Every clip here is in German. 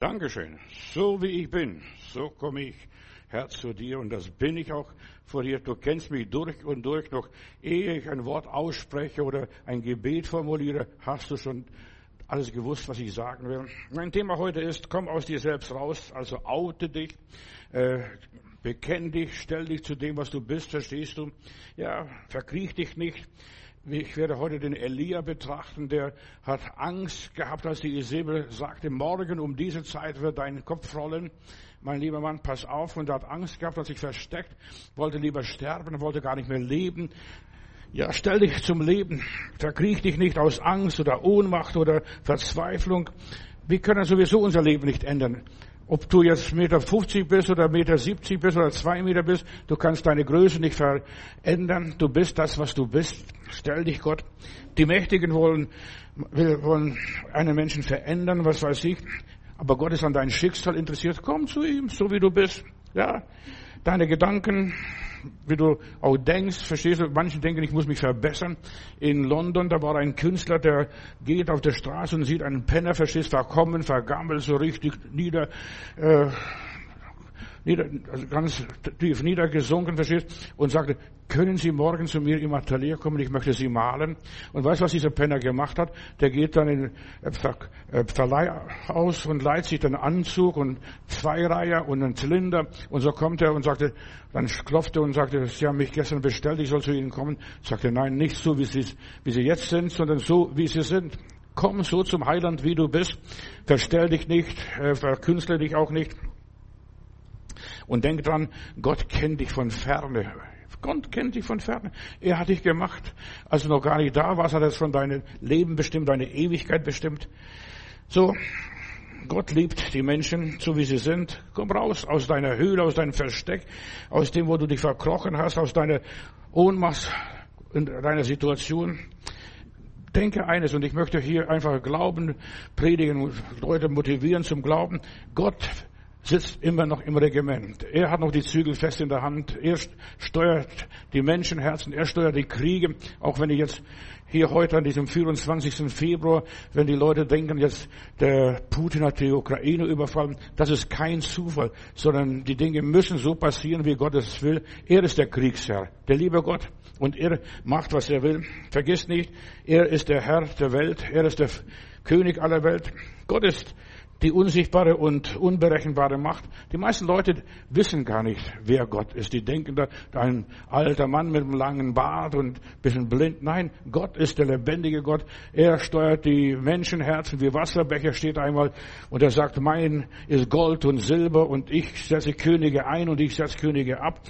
Dankeschön. So wie ich bin, so komme ich, Herr, zu dir und das bin ich auch vor dir. Du kennst mich durch und durch noch, ehe ich ein Wort ausspreche oder ein Gebet formuliere, hast du schon alles gewusst, was ich sagen will. Mein Thema heute ist, komm aus dir selbst raus, also oute dich, äh, bekenn dich, stell dich zu dem, was du bist, verstehst du? Ja, verkriech dich nicht. Ich werde heute den Elia betrachten, der hat Angst gehabt, als die Isabel sagte, morgen um diese Zeit wird dein Kopf rollen. Mein lieber Mann, pass auf. Und er hat Angst gehabt, hat sich versteckt, wollte lieber sterben, wollte gar nicht mehr leben. Ja, stell dich zum Leben. Verkriech dich nicht aus Angst oder Ohnmacht oder Verzweiflung. Wir können sowieso unser Leben nicht ändern. Ob du jetzt Meter 50 bist oder Meter 70 bist oder zwei Meter bist, du kannst deine Größe nicht verändern. Du bist das, was du bist. Stell dich Gott. Die Mächtigen wollen, wollen einen Menschen verändern, was weiß ich. Aber Gott ist an dein Schicksal interessiert. Komm zu ihm, so wie du bist. Ja. Deine Gedanken, wie du auch denkst, verstehst du, manche denken, ich muss mich verbessern. In London, da war ein Künstler, der geht auf der Straße und sieht einen Penner, verstehst, verkommen, vergammelt, so richtig nieder, äh, nieder, also ganz tief niedergesunken, verstehst, und sagte, können Sie morgen zu mir im Atelier kommen, ich möchte Sie malen. Und weißt du, was dieser Penner gemacht hat? Der geht dann in Verleih aus und leiht sich den Anzug und Zweireiher und einen Zylinder. Und so kommt er und sagte, dann klopfte und sagte, Sie haben mich gestern bestellt, ich soll zu Ihnen kommen. Sagte, nein, nicht so, wie Sie, wie Sie jetzt sind, sondern so, wie Sie sind. Komm so zum Heiland, wie du bist. Verstell dich nicht, äh, verkünstle dich auch nicht. Und denk dran, Gott kennt dich von ferne. Gott kennt dich von ferne. Er hat dich gemacht. Als du noch gar nicht da warst, hat er schon dein Leben bestimmt, deine Ewigkeit bestimmt. So, Gott liebt die Menschen, so wie sie sind. Komm raus aus deiner Höhle, aus deinem Versteck, aus dem, wo du dich verkrochen hast, aus deiner Ohnmacht in deiner Situation. Denke eines, und ich möchte hier einfach Glauben predigen, Leute motivieren zum Glauben. Gott sitzt immer noch im Regiment. Er hat noch die Zügel fest in der Hand. Er steuert die Menschenherzen. Er steuert die Kriege. Auch wenn ich jetzt hier heute an diesem 24. Februar, wenn die Leute denken, jetzt der Putin hat die Ukraine überfallen, das ist kein Zufall, sondern die Dinge müssen so passieren, wie Gott es will. Er ist der Kriegsherr, der liebe Gott. Und er macht, was er will. Vergiss nicht, er ist der Herr der Welt. Er ist der König aller Welt. Gott ist die unsichtbare und unberechenbare Macht. Die meisten Leute wissen gar nicht, wer Gott ist. Die denken da, ein alter Mann mit einem langen Bart und ein bisschen blind. Nein, Gott ist der lebendige Gott. Er steuert die Menschenherzen wie Wasserbecher steht einmal und er sagt, mein ist Gold und Silber und ich setze Könige ein und ich setze Könige ab.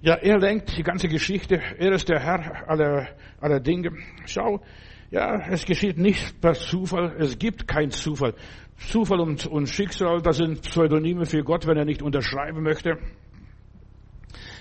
Ja, er lenkt die ganze Geschichte. Er ist der Herr aller, aller Dinge. Schau, ja, es geschieht nicht per Zufall. Es gibt kein Zufall. Zufall und, und Schicksal, das sind Pseudonyme für Gott, wenn er nicht unterschreiben möchte.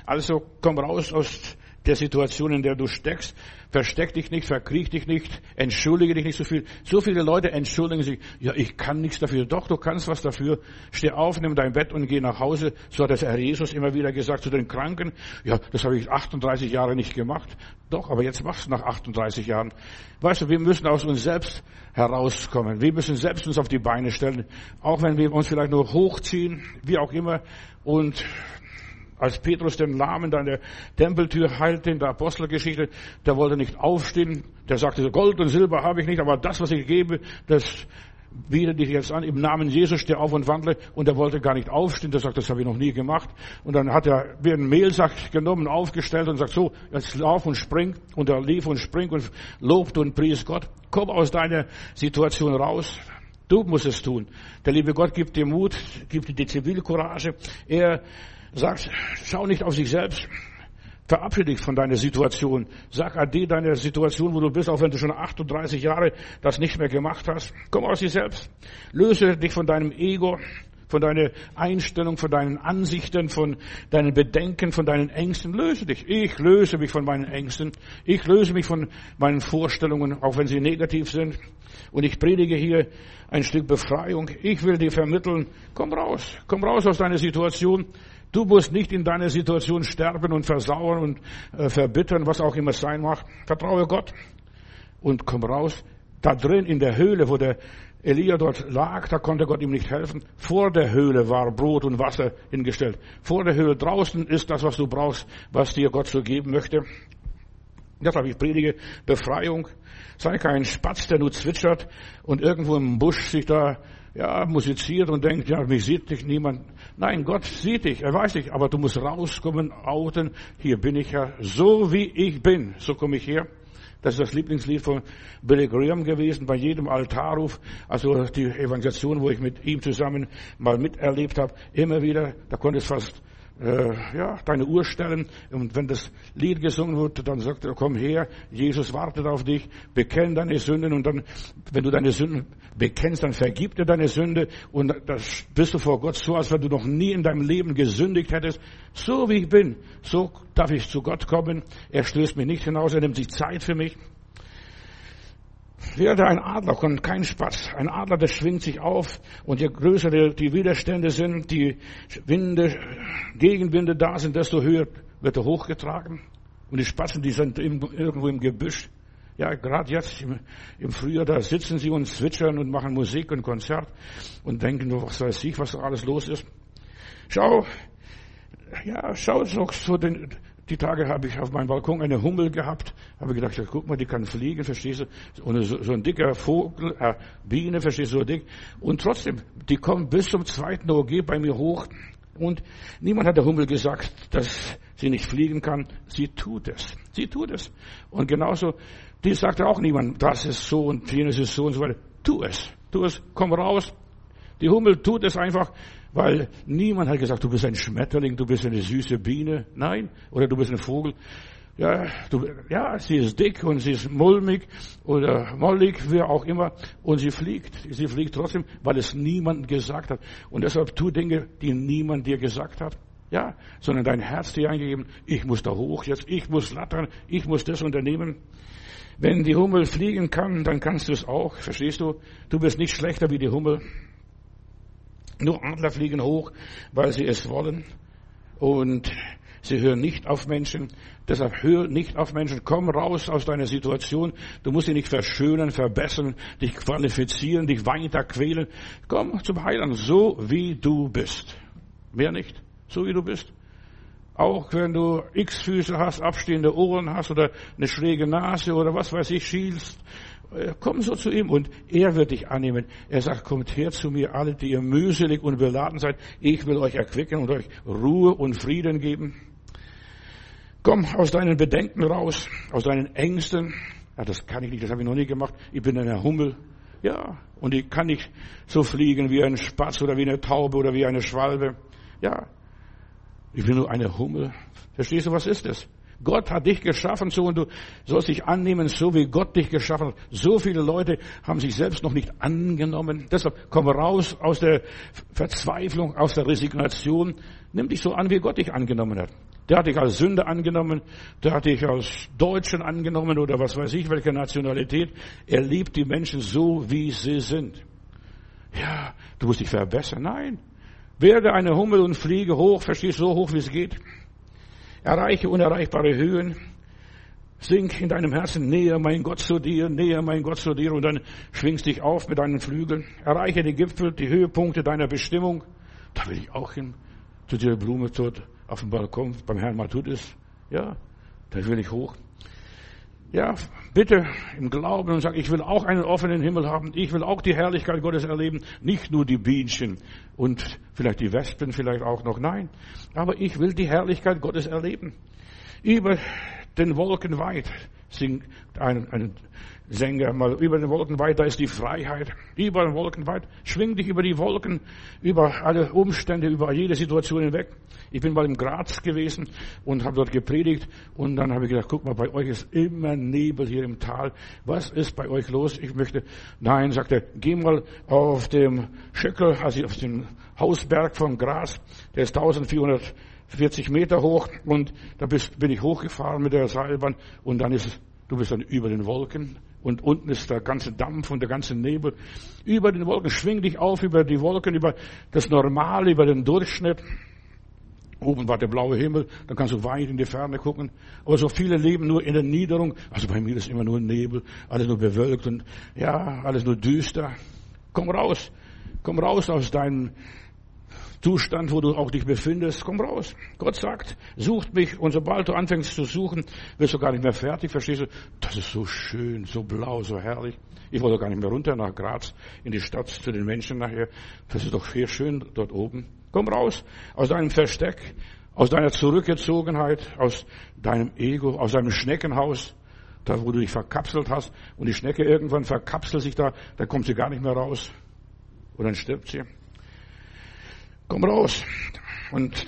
Also komm raus aus der Situation, in der du steckst. Versteck dich nicht, verkriech dich nicht, entschuldige dich nicht so viel. So viele Leute entschuldigen sich, ja, ich kann nichts dafür. Doch, du kannst was dafür. Steh auf, nimm dein Bett und geh nach Hause. So hat das Herr Jesus immer wieder gesagt zu den Kranken. Ja, das habe ich 38 Jahre nicht gemacht. Doch, aber jetzt machst du nach 38 Jahren. Weißt du, wir müssen aus uns selbst herauskommen. Wir müssen selbst uns auf die Beine stellen. Auch wenn wir uns vielleicht nur hochziehen, wie auch immer. Und als Petrus den Lahmen an der Tempeltür heilte in der Apostelgeschichte, der wollte nicht aufstehen. Der sagte, Gold und Silber habe ich nicht, aber das, was ich gebe, das biete dich jetzt an. Im Namen Jesus steh auf und wandle. Und er wollte gar nicht aufstehen. Der sagt, das habe ich noch nie gemacht. Und dann hat er wie einen Mehlsack genommen, aufgestellt und sagt, so, jetzt lauf und spring. Und er lief und spring und lobt und pries Gott. Komm aus deiner Situation raus. Du musst es tun. Der liebe Gott gibt dir Mut, gibt dir die Zivilcourage. Er Sag, schau nicht auf sich selbst. Verabschiede dich von deiner Situation. Sag ade deiner Situation, wo du bist, auch wenn du schon 38 Jahre das nicht mehr gemacht hast. Komm aus dir selbst. Löse dich von deinem Ego, von deiner Einstellung, von deinen Ansichten, von deinen Bedenken, von deinen Ängsten. Löse dich. Ich löse mich von meinen Ängsten. Ich löse mich von meinen Vorstellungen, auch wenn sie negativ sind. Und ich predige hier ein Stück Befreiung. Ich will dir vermitteln, komm raus. Komm raus aus deiner Situation. Du musst nicht in deiner Situation sterben und versauern und äh, verbittern, was auch immer sein mag. Vertraue Gott und komm raus. Da drin in der Höhle, wo der Elia dort lag, da konnte Gott ihm nicht helfen. Vor der Höhle war Brot und Wasser hingestellt. Vor der Höhle draußen ist das, was du brauchst, was dir Gott so geben möchte. Deshalb ich predige Befreiung. Sei kein Spatz, der nur zwitschert und irgendwo im Busch sich da ja, musiziert und denkt, ja, mich sieht dich niemand. Nein, Gott sieht dich, er weiß dich, aber du musst rauskommen, outen. Hier bin ich ja, so wie ich bin, so komme ich her. Das ist das Lieblingslied von Billy Graham gewesen, bei jedem Altarruf, also die Evangelisation, wo ich mit ihm zusammen mal miterlebt habe, immer wieder, da konnte es fast äh, ja, deine Uhr stellen. Und wenn das Lied gesungen wird, dann sagt er, komm her, Jesus wartet auf dich, bekenn deine Sünden und dann, wenn du deine Sünden bekennst, dann vergibt er deine Sünde und das bist du vor Gott so, als wenn du noch nie in deinem Leben gesündigt hättest. So wie ich bin, so darf ich zu Gott kommen. Er stößt mich nicht hinaus, er nimmt sich Zeit für mich. Werde ein Adler und kein Spatz. Ein Adler, der schwingt sich auf und je größer die Widerstände sind, die Winde, Gegenwinde da sind, desto höher wird er hochgetragen. Und die Spatzen, die sind irgendwo im Gebüsch. Ja, gerade jetzt im, im, Frühjahr, da sitzen sie und zwitschern und machen Musik und Konzert und denken was weiß ich, was alles los ist. Schau, ja, schau doch so den, die Tage habe ich auf meinem Balkon eine Hummel gehabt, habe gedacht, ja, guck mal, die kann fliegen, verstehst du? Und so, so ein dicker Vogel, äh, Biene, verstehst du, so dick. Und trotzdem, die kommt bis zum zweiten OG bei mir hoch. Und niemand hat der Hummel gesagt, dass sie nicht fliegen kann. Sie tut es. Sie tut es. Und genauso, die sagte auch niemand, das ist so und jenes ist so und so weiter. Tu es. Tu es. Komm raus. Die Hummel tut es einfach weil niemand hat gesagt, du bist ein Schmetterling, du bist eine süße Biene. Nein. Oder du bist ein Vogel. Ja, du, ja, sie ist dick und sie ist mulmig oder mollig, wie auch immer. Und sie fliegt. Sie fliegt trotzdem, weil es niemand gesagt hat. Und deshalb tu Dinge, die niemand dir gesagt hat. Ja, sondern dein Herz dir eingegeben, ich muss da hoch jetzt, ich muss lattern, ich muss das unternehmen. Wenn die Hummel fliegen kann, dann kannst du es auch. Verstehst du? Du bist nicht schlechter wie die Hummel. Nur Adler fliegen hoch, weil sie es wollen. Und sie hören nicht auf Menschen. Deshalb hör nicht auf Menschen. Komm raus aus deiner Situation. Du musst sie nicht verschönern, verbessern, dich qualifizieren, dich weiter quälen. Komm zum Heiland, so wie du bist. Mehr nicht. So wie du bist. Auch wenn du X-Füße hast, abstehende Ohren hast oder eine schräge Nase oder was weiß ich, schielst komm so zu ihm und er wird dich annehmen. Er sagt, kommt her zu mir alle, die ihr mühselig und beladen seid. Ich will euch erquicken und euch Ruhe und Frieden geben. Komm aus deinen Bedenken raus, aus deinen Ängsten. Ja, das kann ich nicht, das habe ich noch nie gemacht. Ich bin eine Hummel. Ja, und ich kann nicht so fliegen wie ein Spatz oder wie eine Taube oder wie eine Schwalbe. Ja, ich bin nur eine Hummel. Verstehst du, was ist das? Gott hat dich geschaffen so und du sollst dich annehmen, so wie Gott dich geschaffen hat. So viele Leute haben sich selbst noch nicht angenommen. Deshalb komm raus aus der Verzweiflung, aus der Resignation. Nimm dich so an, wie Gott dich angenommen hat. Der hat dich als Sünder angenommen, der hat dich als Deutschen angenommen oder was weiß ich, welche Nationalität. Er liebt die Menschen so, wie sie sind. Ja, du musst dich verbessern. Nein. Werde eine Hummel und fliege hoch, verstehst so hoch, wie es geht. Erreiche unerreichbare Höhen. Sink in deinem Herzen näher, mein Gott, zu dir, näher, mein Gott, zu dir, und dann schwingst dich auf mit deinen Flügeln. Erreiche die Gipfel, die Höhepunkte deiner Bestimmung. Da will ich auch hin. Zu dieser Blume dort auf dem Balkon beim Herrn Matudis. Ja, da will ich hoch. Ja, bitte im Glauben und sag, ich will auch einen offenen Himmel haben. Ich will auch die Herrlichkeit Gottes erleben. Nicht nur die Bienchen und vielleicht die Wespen vielleicht auch noch. Nein. Aber ich will die Herrlichkeit Gottes erleben. Über den Wolken weit singt ein, ein Sänger mal über den Wolken weit, da ist die Freiheit. Über den Wolken weit. Schwing dich über die Wolken, über alle Umstände, über jede Situation hinweg. Ich bin mal im Graz gewesen und habe dort gepredigt und dann habe ich gedacht, guck mal, bei euch ist immer Nebel hier im Tal. Was ist bei euch los? Ich möchte, nein, sagt er, geh mal auf dem Schöckel, also auf den Hausberg von Graz. Der ist 1440 Meter hoch und da bist, bin ich hochgefahren mit der Seilbahn und dann ist es, du bist dann über den Wolken und unten ist der ganze Dampf und der ganze Nebel. Über den Wolken, schwing dich auf über die Wolken, über das Normale, über den Durchschnitt. Oben war der blaue Himmel, dann kannst du weit in die Ferne gucken. Aber so viele leben nur in der Niederung. Also bei mir ist immer nur Nebel, alles nur bewölkt und ja, alles nur düster. Komm raus. Komm raus aus deinem Zustand, wo du auch dich befindest. Komm raus. Gott sagt, sucht mich. Und sobald du anfängst zu suchen, wirst du gar nicht mehr fertig. Verstehst du? Das ist so schön, so blau, so herrlich. Ich wollte gar nicht mehr runter nach Graz in die Stadt zu den Menschen nachher. Das ist doch viel schön dort oben. Komm raus aus deinem Versteck, aus deiner Zurückgezogenheit, aus deinem Ego, aus deinem Schneckenhaus, da wo du dich verkapselt hast und die Schnecke irgendwann verkapselt sich da, dann kommt sie gar nicht mehr raus. Und dann stirbt sie. Komm raus. Und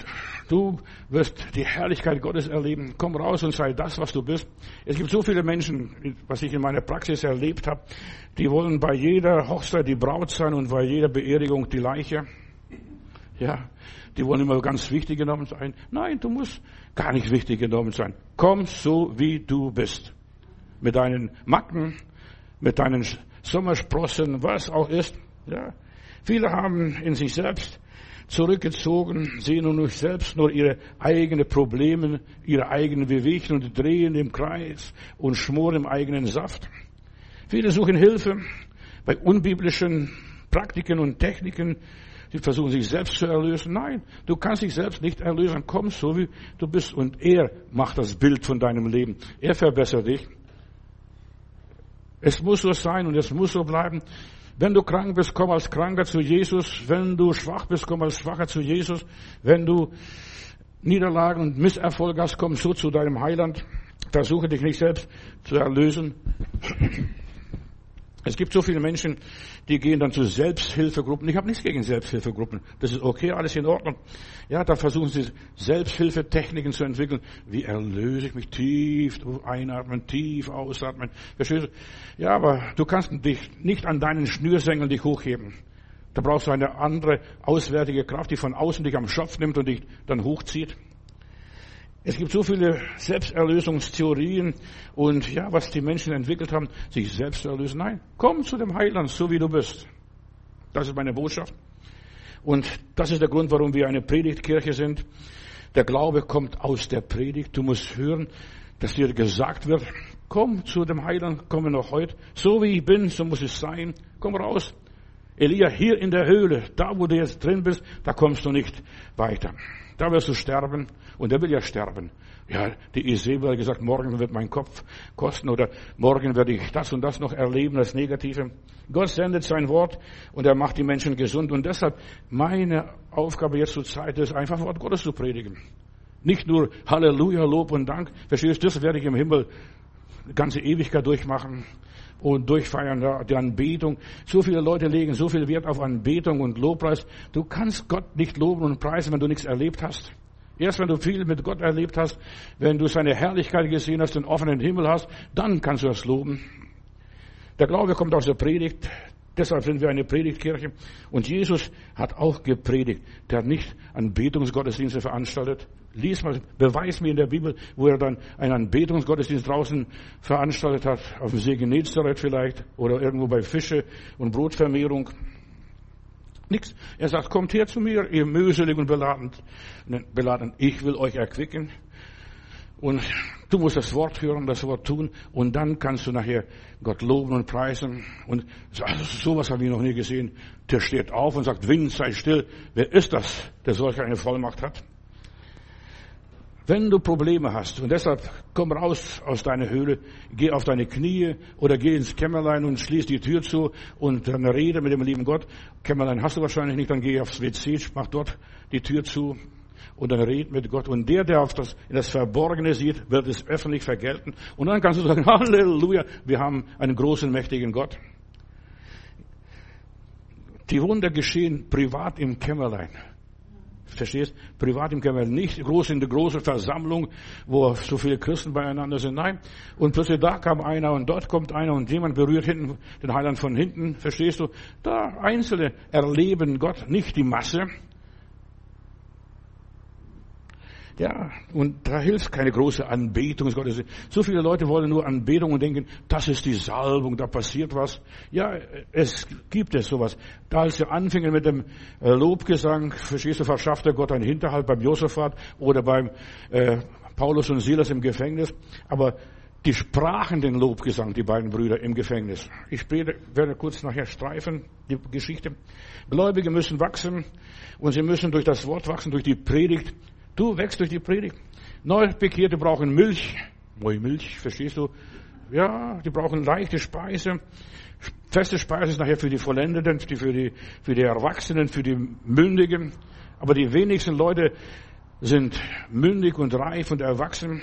du wirst die Herrlichkeit Gottes erleben. Komm raus und sei das, was du bist. Es gibt so viele Menschen, was ich in meiner Praxis erlebt habe, die wollen bei jeder Hochzeit die Braut sein und bei jeder Beerdigung die Leiche. Ja, die wollen immer ganz wichtig genommen sein. Nein, du musst gar nicht wichtig genommen sein. Komm so, wie du bist. Mit deinen Macken, mit deinen Sommersprossen, was auch ist. Ja. Viele haben in sich selbst zurückgezogen, sehen nur selbst nur ihre eigenen Probleme, ihre eigenen Bewegungen und drehen im Kreis und schmoren im eigenen Saft. Viele suchen Hilfe bei unbiblischen Praktiken und Techniken, die versuchen sich selbst zu erlösen. Nein, du kannst dich selbst nicht erlösen. Komm so wie du bist und er macht das Bild von deinem Leben. Er verbessert dich. Es muss so sein und es muss so bleiben. Wenn du krank bist, komm als Kranker zu Jesus. Wenn du schwach bist, komm als Schwacher zu Jesus. Wenn du Niederlagen und Misserfolg hast, komm so zu deinem Heiland. Versuche dich nicht selbst zu erlösen. Es gibt so viele Menschen, die gehen dann zu Selbsthilfegruppen. Ich habe nichts gegen Selbsthilfegruppen. Das ist okay, alles in Ordnung. Ja, da versuchen sie Selbsthilfetechniken zu entwickeln. Wie erlöse ich mich tief einatmen, tief ausatmen. Ja, aber du kannst dich nicht an deinen Schnürsengeln dich hochheben. Da brauchst du eine andere auswärtige Kraft, die von außen dich am Schopf nimmt und dich dann hochzieht. Es gibt so viele Selbsterlösungstheorien und ja, was die Menschen entwickelt haben, sich selbst zu erlösen. Nein, komm zu dem Heiland, so wie du bist. Das ist meine Botschaft. Und das ist der Grund, warum wir eine Predigtkirche sind. Der Glaube kommt aus der Predigt. Du musst hören, dass dir gesagt wird, komm zu dem Heiland, komme noch heute. So wie ich bin, so muss es sein. Komm raus. Elia, hier in der Höhle, da wo du jetzt drin bist, da kommst du nicht weiter. Da wirst du sterben. Und er will ja sterben. Ja, die Isabel hat gesagt, morgen wird mein Kopf kosten oder morgen werde ich das und das noch erleben, das Negative. Gott sendet sein Wort und er macht die Menschen gesund. Und deshalb meine Aufgabe jetzt zur Zeit ist, einfach Wort Gottes zu predigen. Nicht nur Halleluja, Lob und Dank. Verstehst du, das werde ich im Himmel ganze Ewigkeit durchmachen und durchfeiern, die Anbetung. So viele Leute legen so viel Wert auf Anbetung und Lobpreis. Du kannst Gott nicht loben und preisen, wenn du nichts erlebt hast. Erst wenn du viel mit Gott erlebt hast, wenn du seine Herrlichkeit gesehen hast, den offenen Himmel hast, dann kannst du das loben. Der Glaube kommt aus der Predigt. Deshalb sind wir eine Predigtkirche. Und Jesus hat auch gepredigt. Der hat nicht Anbetungsgottesdienste veranstaltet. Lies mal, beweis mir in der Bibel, wo er dann einen Anbetungsgottesdienst draußen veranstaltet hat. Auf dem See Genezareth vielleicht. Oder irgendwo bei Fische und Brotvermehrung. Nichts. Er sagt, kommt her zu mir, ihr mühselig und beladen, beladen. Ich will euch erquicken. Und du musst das Wort hören, das Wort tun. Und dann kannst du nachher Gott loben und preisen. Und also sowas habe ich noch nie gesehen. Der steht auf und sagt, Wind, sei still. Wer ist das, der solch eine Vollmacht hat? Wenn du Probleme hast und deshalb komm raus aus deiner Höhle, geh auf deine Knie oder geh ins Kämmerlein und schließ die Tür zu und dann rede mit dem lieben Gott. Kämmerlein hast du wahrscheinlich nicht, dann geh aufs WC, mach dort die Tür zu und dann red mit Gott. Und der, der auf das, in das Verborgene sieht, wird es öffentlich vergelten. Und dann kannst du sagen, Halleluja, wir haben einen großen, mächtigen Gott. Die Wunder geschehen privat im Kämmerlein. Verstehst? Privat im Kämmerlein, nicht groß in der großen Versammlung, wo so viele Christen beieinander sind. Nein. Und plötzlich da kam einer und dort kommt einer und jemand berührt hinten den Heiland von hinten. Verstehst du? Da Einzelne erleben Gott, nicht die Masse. Ja, und da hilft keine große Anbetung. So viele Leute wollen nur Anbetung und denken, das ist die Salbung, da passiert was. Ja, es gibt es sowas. Da als sie anfingen mit dem äh, Lobgesang, verstehst du, verschaffte Gott einen Hinterhalt beim Josaphat oder beim äh, Paulus und Silas im Gefängnis. Aber die sprachen den Lobgesang, die beiden Brüder im Gefängnis. Ich werde kurz nachher streifen, die Geschichte. Gläubige müssen wachsen und sie müssen durch das Wort wachsen, durch die Predigt. Du wächst durch die Predigt. Neubekehrte brauchen Milch. Moi Milch, verstehst du? Ja, die brauchen leichte Speise. Feste Speise ist nachher für die Vollendeten, für die, für die Erwachsenen, für die Mündigen. Aber die wenigsten Leute sind mündig und reif und erwachsen.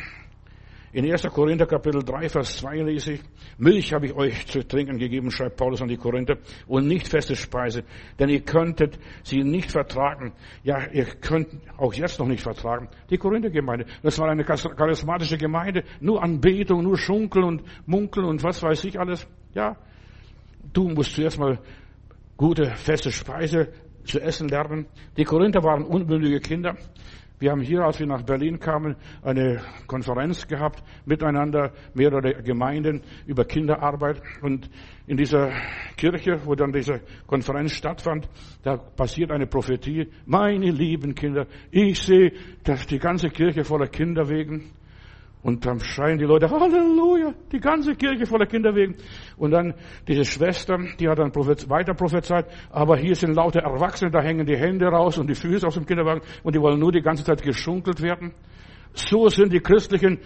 In 1. Korinther Kapitel 3, Vers 2 lese ich, Milch habe ich euch zu trinken gegeben, schreibt Paulus an die Korinther, und nicht feste Speise, denn ihr könntet sie nicht vertragen. Ja, ihr könnt auch jetzt noch nicht vertragen. Die Korinther-Gemeinde, das war eine charismatische Gemeinde, nur Anbetung, nur Schunkeln und Munkeln und was weiß ich alles. Ja, du musst zuerst mal gute, feste Speise zu essen lernen. Die Korinther waren unmündige Kinder. Wir haben hier, als wir nach Berlin kamen, eine Konferenz gehabt, miteinander, mehrere Gemeinden über Kinderarbeit. Und in dieser Kirche, wo dann diese Konferenz stattfand, da passiert eine Prophetie. Meine lieben Kinder, ich sehe, dass die ganze Kirche voller Kinder wegen. Und dann schreien die Leute, Halleluja, die ganze Kirche voller Kinder wegen. Und dann diese Schwester, die hat dann weiter prophezeit, aber hier sind lauter Erwachsene, da hängen die Hände raus und die Füße aus dem Kinderwagen und die wollen nur die ganze Zeit geschunkelt werden. So sind die christlichen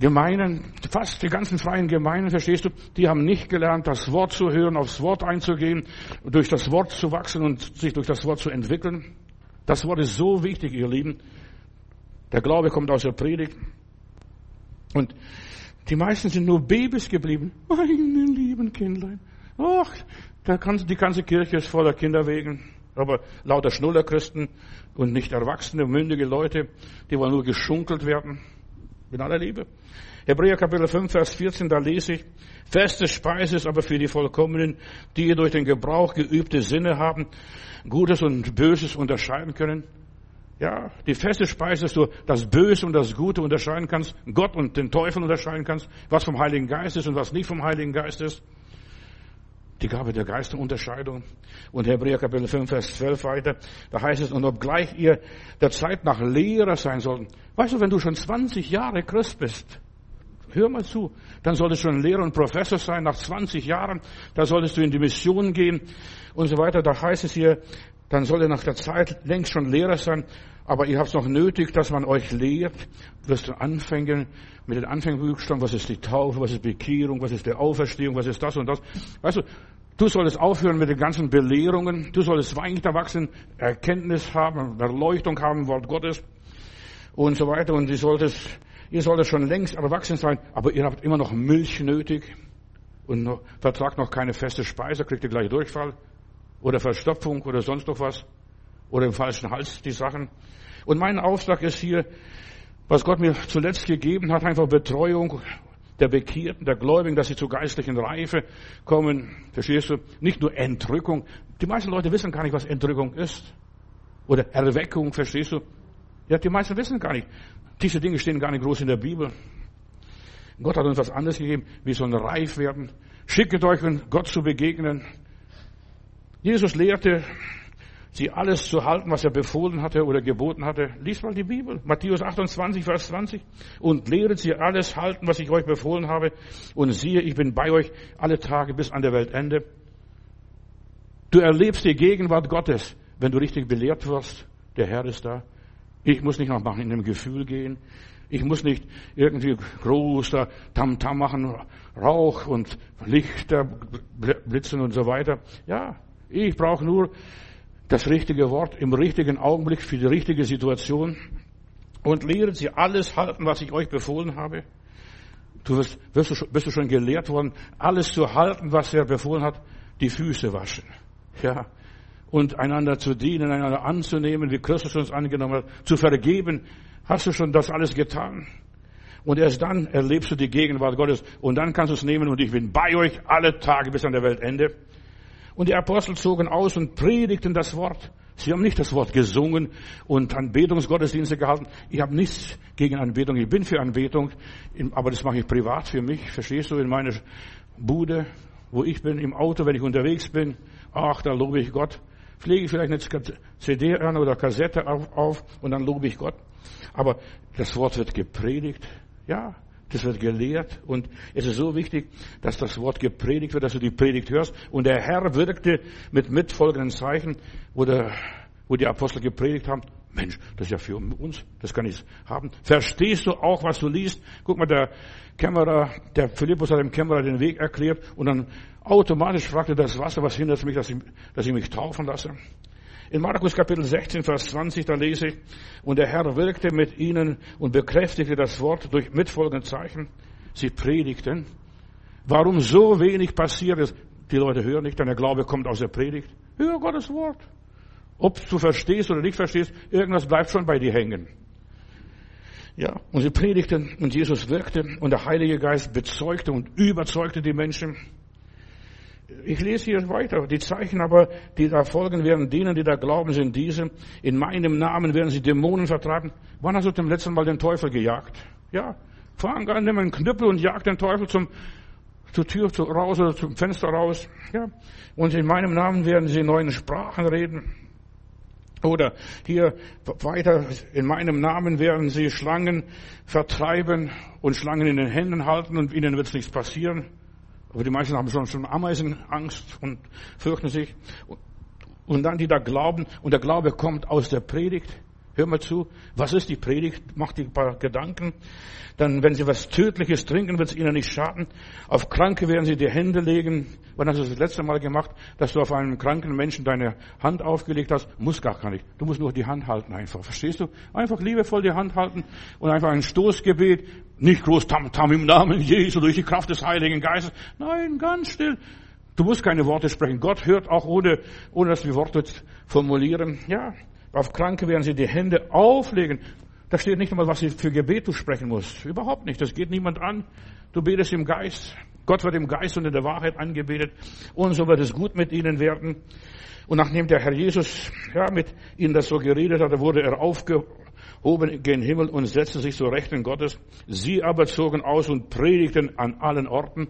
Gemeinen, fast die ganzen freien Gemeinen, verstehst du, die haben nicht gelernt, das Wort zu hören, aufs Wort einzugehen, durch das Wort zu wachsen und sich durch das Wort zu entwickeln. Das Wort ist so wichtig, ihr Lieben. Der Glaube kommt aus der Predigt. Und die meisten sind nur Babys geblieben. Meine lieben Kindlein. Ach, die ganze Kirche ist voller Kinderwegen. Aber lauter Schnullerchristen und nicht erwachsene, mündige Leute, die wollen nur geschunkelt werden. Mit aller Liebe. Hebräer Kapitel 5, Vers 14, da lese ich, feste Speise ist aber für die Vollkommenen, die durch den Gebrauch geübte Sinne haben, Gutes und Böses unterscheiden können. Ja, die feste Speise, dass du das Böse und das Gute unterscheiden kannst, Gott und den Teufel unterscheiden kannst, was vom Heiligen Geist ist und was nicht vom Heiligen Geist ist. Die Gabe der Geisterunterscheidung. Und Hebräer Kapitel 5, Vers 12 weiter, da heißt es, und obgleich ihr der Zeit nach Lehrer sein sollten. Weißt du, wenn du schon 20 Jahre Christ bist, hör mal zu, dann solltest du schon Lehrer und Professor sein, nach 20 Jahren, da solltest du in die Mission gehen und so weiter. Da heißt es hier, dann soll er nach der Zeit längst schon Lehrer sein, aber ihr habt es noch nötig, dass man euch lehrt, wirst du anfangen mit den Anfängerbuchstaben, was ist die Taufe, was ist Bekehrung, was ist die Auferstehung, was ist das und das. Weißt du, du solltest aufhören mit den ganzen Belehrungen, du solltest weiter wachsen, Erkenntnis haben, Erleuchtung haben, Wort Gottes und so weiter. Und ihr solltest, ihr solltet schon längst erwachsen sein, aber ihr habt immer noch Milch nötig. Und noch, vertragt noch keine feste Speise, kriegt ihr gleich Durchfall oder Verstopfung oder sonst noch was oder im falschen Hals die Sachen. Und mein Auftrag ist hier, was Gott mir zuletzt gegeben hat, einfach Betreuung der Bekehrten, der Gläubigen, dass sie zur geistlichen Reife kommen. Verstehst du? Nicht nur Entrückung. Die meisten Leute wissen gar nicht, was Entrückung ist. Oder Erweckung, verstehst du? Ja, die meisten wissen gar nicht. Diese Dinge stehen gar nicht groß in der Bibel. Gott hat uns was anderes gegeben. Wir sollen reif werden. Schicket euch, Gott zu begegnen. Jesus lehrte, sie alles zu halten, was er befohlen hatte oder geboten hatte. Lies mal die Bibel. Matthäus 28, Vers 20. Und lehret sie alles halten, was ich euch befohlen habe. Und siehe, ich bin bei euch alle Tage bis an der Weltende. Du erlebst die Gegenwart Gottes, wenn du richtig belehrt wirst. Der Herr ist da. Ich muss nicht noch in dem Gefühl gehen. Ich muss nicht irgendwie groß da Tamtam machen, Rauch und Lichter blitzen und so weiter. Ja, ich brauche nur das richtige Wort im richtigen Augenblick für die richtige Situation und lehret sie alles halten, was ich euch befohlen habe. Du wirst, wirst du, bist du schon gelehrt worden, alles zu halten, was er befohlen hat, die Füße waschen. Ja. Und einander zu dienen, einander anzunehmen, wie Christus uns angenommen hat, zu vergeben. Hast du schon das alles getan? Und erst dann erlebst du die Gegenwart Gottes. Und dann kannst du es nehmen und ich bin bei euch alle Tage bis an der Weltende. Und die Apostel zogen aus und predigten das Wort. Sie haben nicht das Wort gesungen und Anbetungsgottesdienste gehalten. Ich habe nichts gegen Anbetung. Ich bin für Anbetung, aber das mache ich privat für mich. Verstehst du? In meiner Bude, wo ich bin, im Auto, wenn ich unterwegs bin. Ach, da lobe ich Gott. Pflege ich vielleicht eine CD an oder Kassette auf, auf und dann lobe ich Gott. Aber das Wort wird gepredigt. Ja, Das wird gelehrt und es ist so wichtig, dass das Wort gepredigt wird, dass du die Predigt hörst. Und der Herr wirkte mit mitfolgenden Zeichen, wo, der, wo die Apostel gepredigt haben. Mensch, das ist ja für uns, das kann ich haben. Verstehst du auch, was du liest? Guck mal, der Kämmerer, der Philippus hat dem Kämmerer den Weg erklärt und dann automatisch fragte das Wasser, was hindert mich, dass ich, dass ich mich taufen lasse? In Markus Kapitel 16, Vers 20, da lese ich, und der Herr wirkte mit ihnen und bekräftigte das Wort durch mitfolgende Zeichen. Sie predigten. Warum so wenig passiert ist, die Leute hören nicht, denn der Glaube kommt aus der Predigt. Hör Gottes Wort. Ob du verstehst oder nicht verstehst, irgendwas bleibt schon bei dir hängen. Ja, und sie predigten und Jesus wirkte und der Heilige Geist bezeugte und überzeugte die Menschen. Ich lese hier weiter. Die Zeichen aber, die da folgen werden, denen, die da glauben, sind diese. In meinem Namen werden sie Dämonen vertreiben. Wann hast du zum letzten Mal den Teufel gejagt? Ja, fang an, nimm einen Knüppel und jag den Teufel zum, zur Tür raus oder zum Fenster raus. Ja, und in meinem Namen werden sie neuen Sprachen reden. Oder hier weiter, in meinem Namen werden sie Schlangen vertreiben und Schlangen in den Händen halten und ihnen wird nichts passieren. Aber die meisten haben schon, schon Ameisenangst und fürchten sich. Und dann die da glauben, und der Glaube kommt aus der Predigt. Hör mal zu, was ist die Predigt? Mach dir ein paar Gedanken. Dann, wenn sie was Tödliches trinken, wird es ihnen nicht schaden. Auf Kranke werden sie die Hände legen. Wann hast du das letzte Mal gemacht, dass du auf einen kranken Menschen deine Hand aufgelegt hast? Muss gar nicht. Du musst nur die Hand halten einfach. Verstehst du? Einfach liebevoll die Hand halten und einfach ein Stoßgebet. Nicht groß tam tam im Namen Jesu durch die Kraft des Heiligen Geistes. Nein, ganz still. Du musst keine Worte sprechen. Gott hört auch ohne, ohne dass wir Worte formulieren. Ja, auf Kranke werden sie die Hände auflegen. Da steht nicht einmal, was für Gebet du sprechen musst. Überhaupt nicht. Das geht niemand an. Du betest im Geist. Gott wird im Geist und in der Wahrheit angebetet. Und so wird es gut mit ihnen werden. Und nachdem der Herr Jesus ja, mit ihnen das so geredet hatte, wurde er aufgehoben gen Himmel und setzte sich zur Rechten Gottes. Sie aber zogen aus und predigten an allen Orten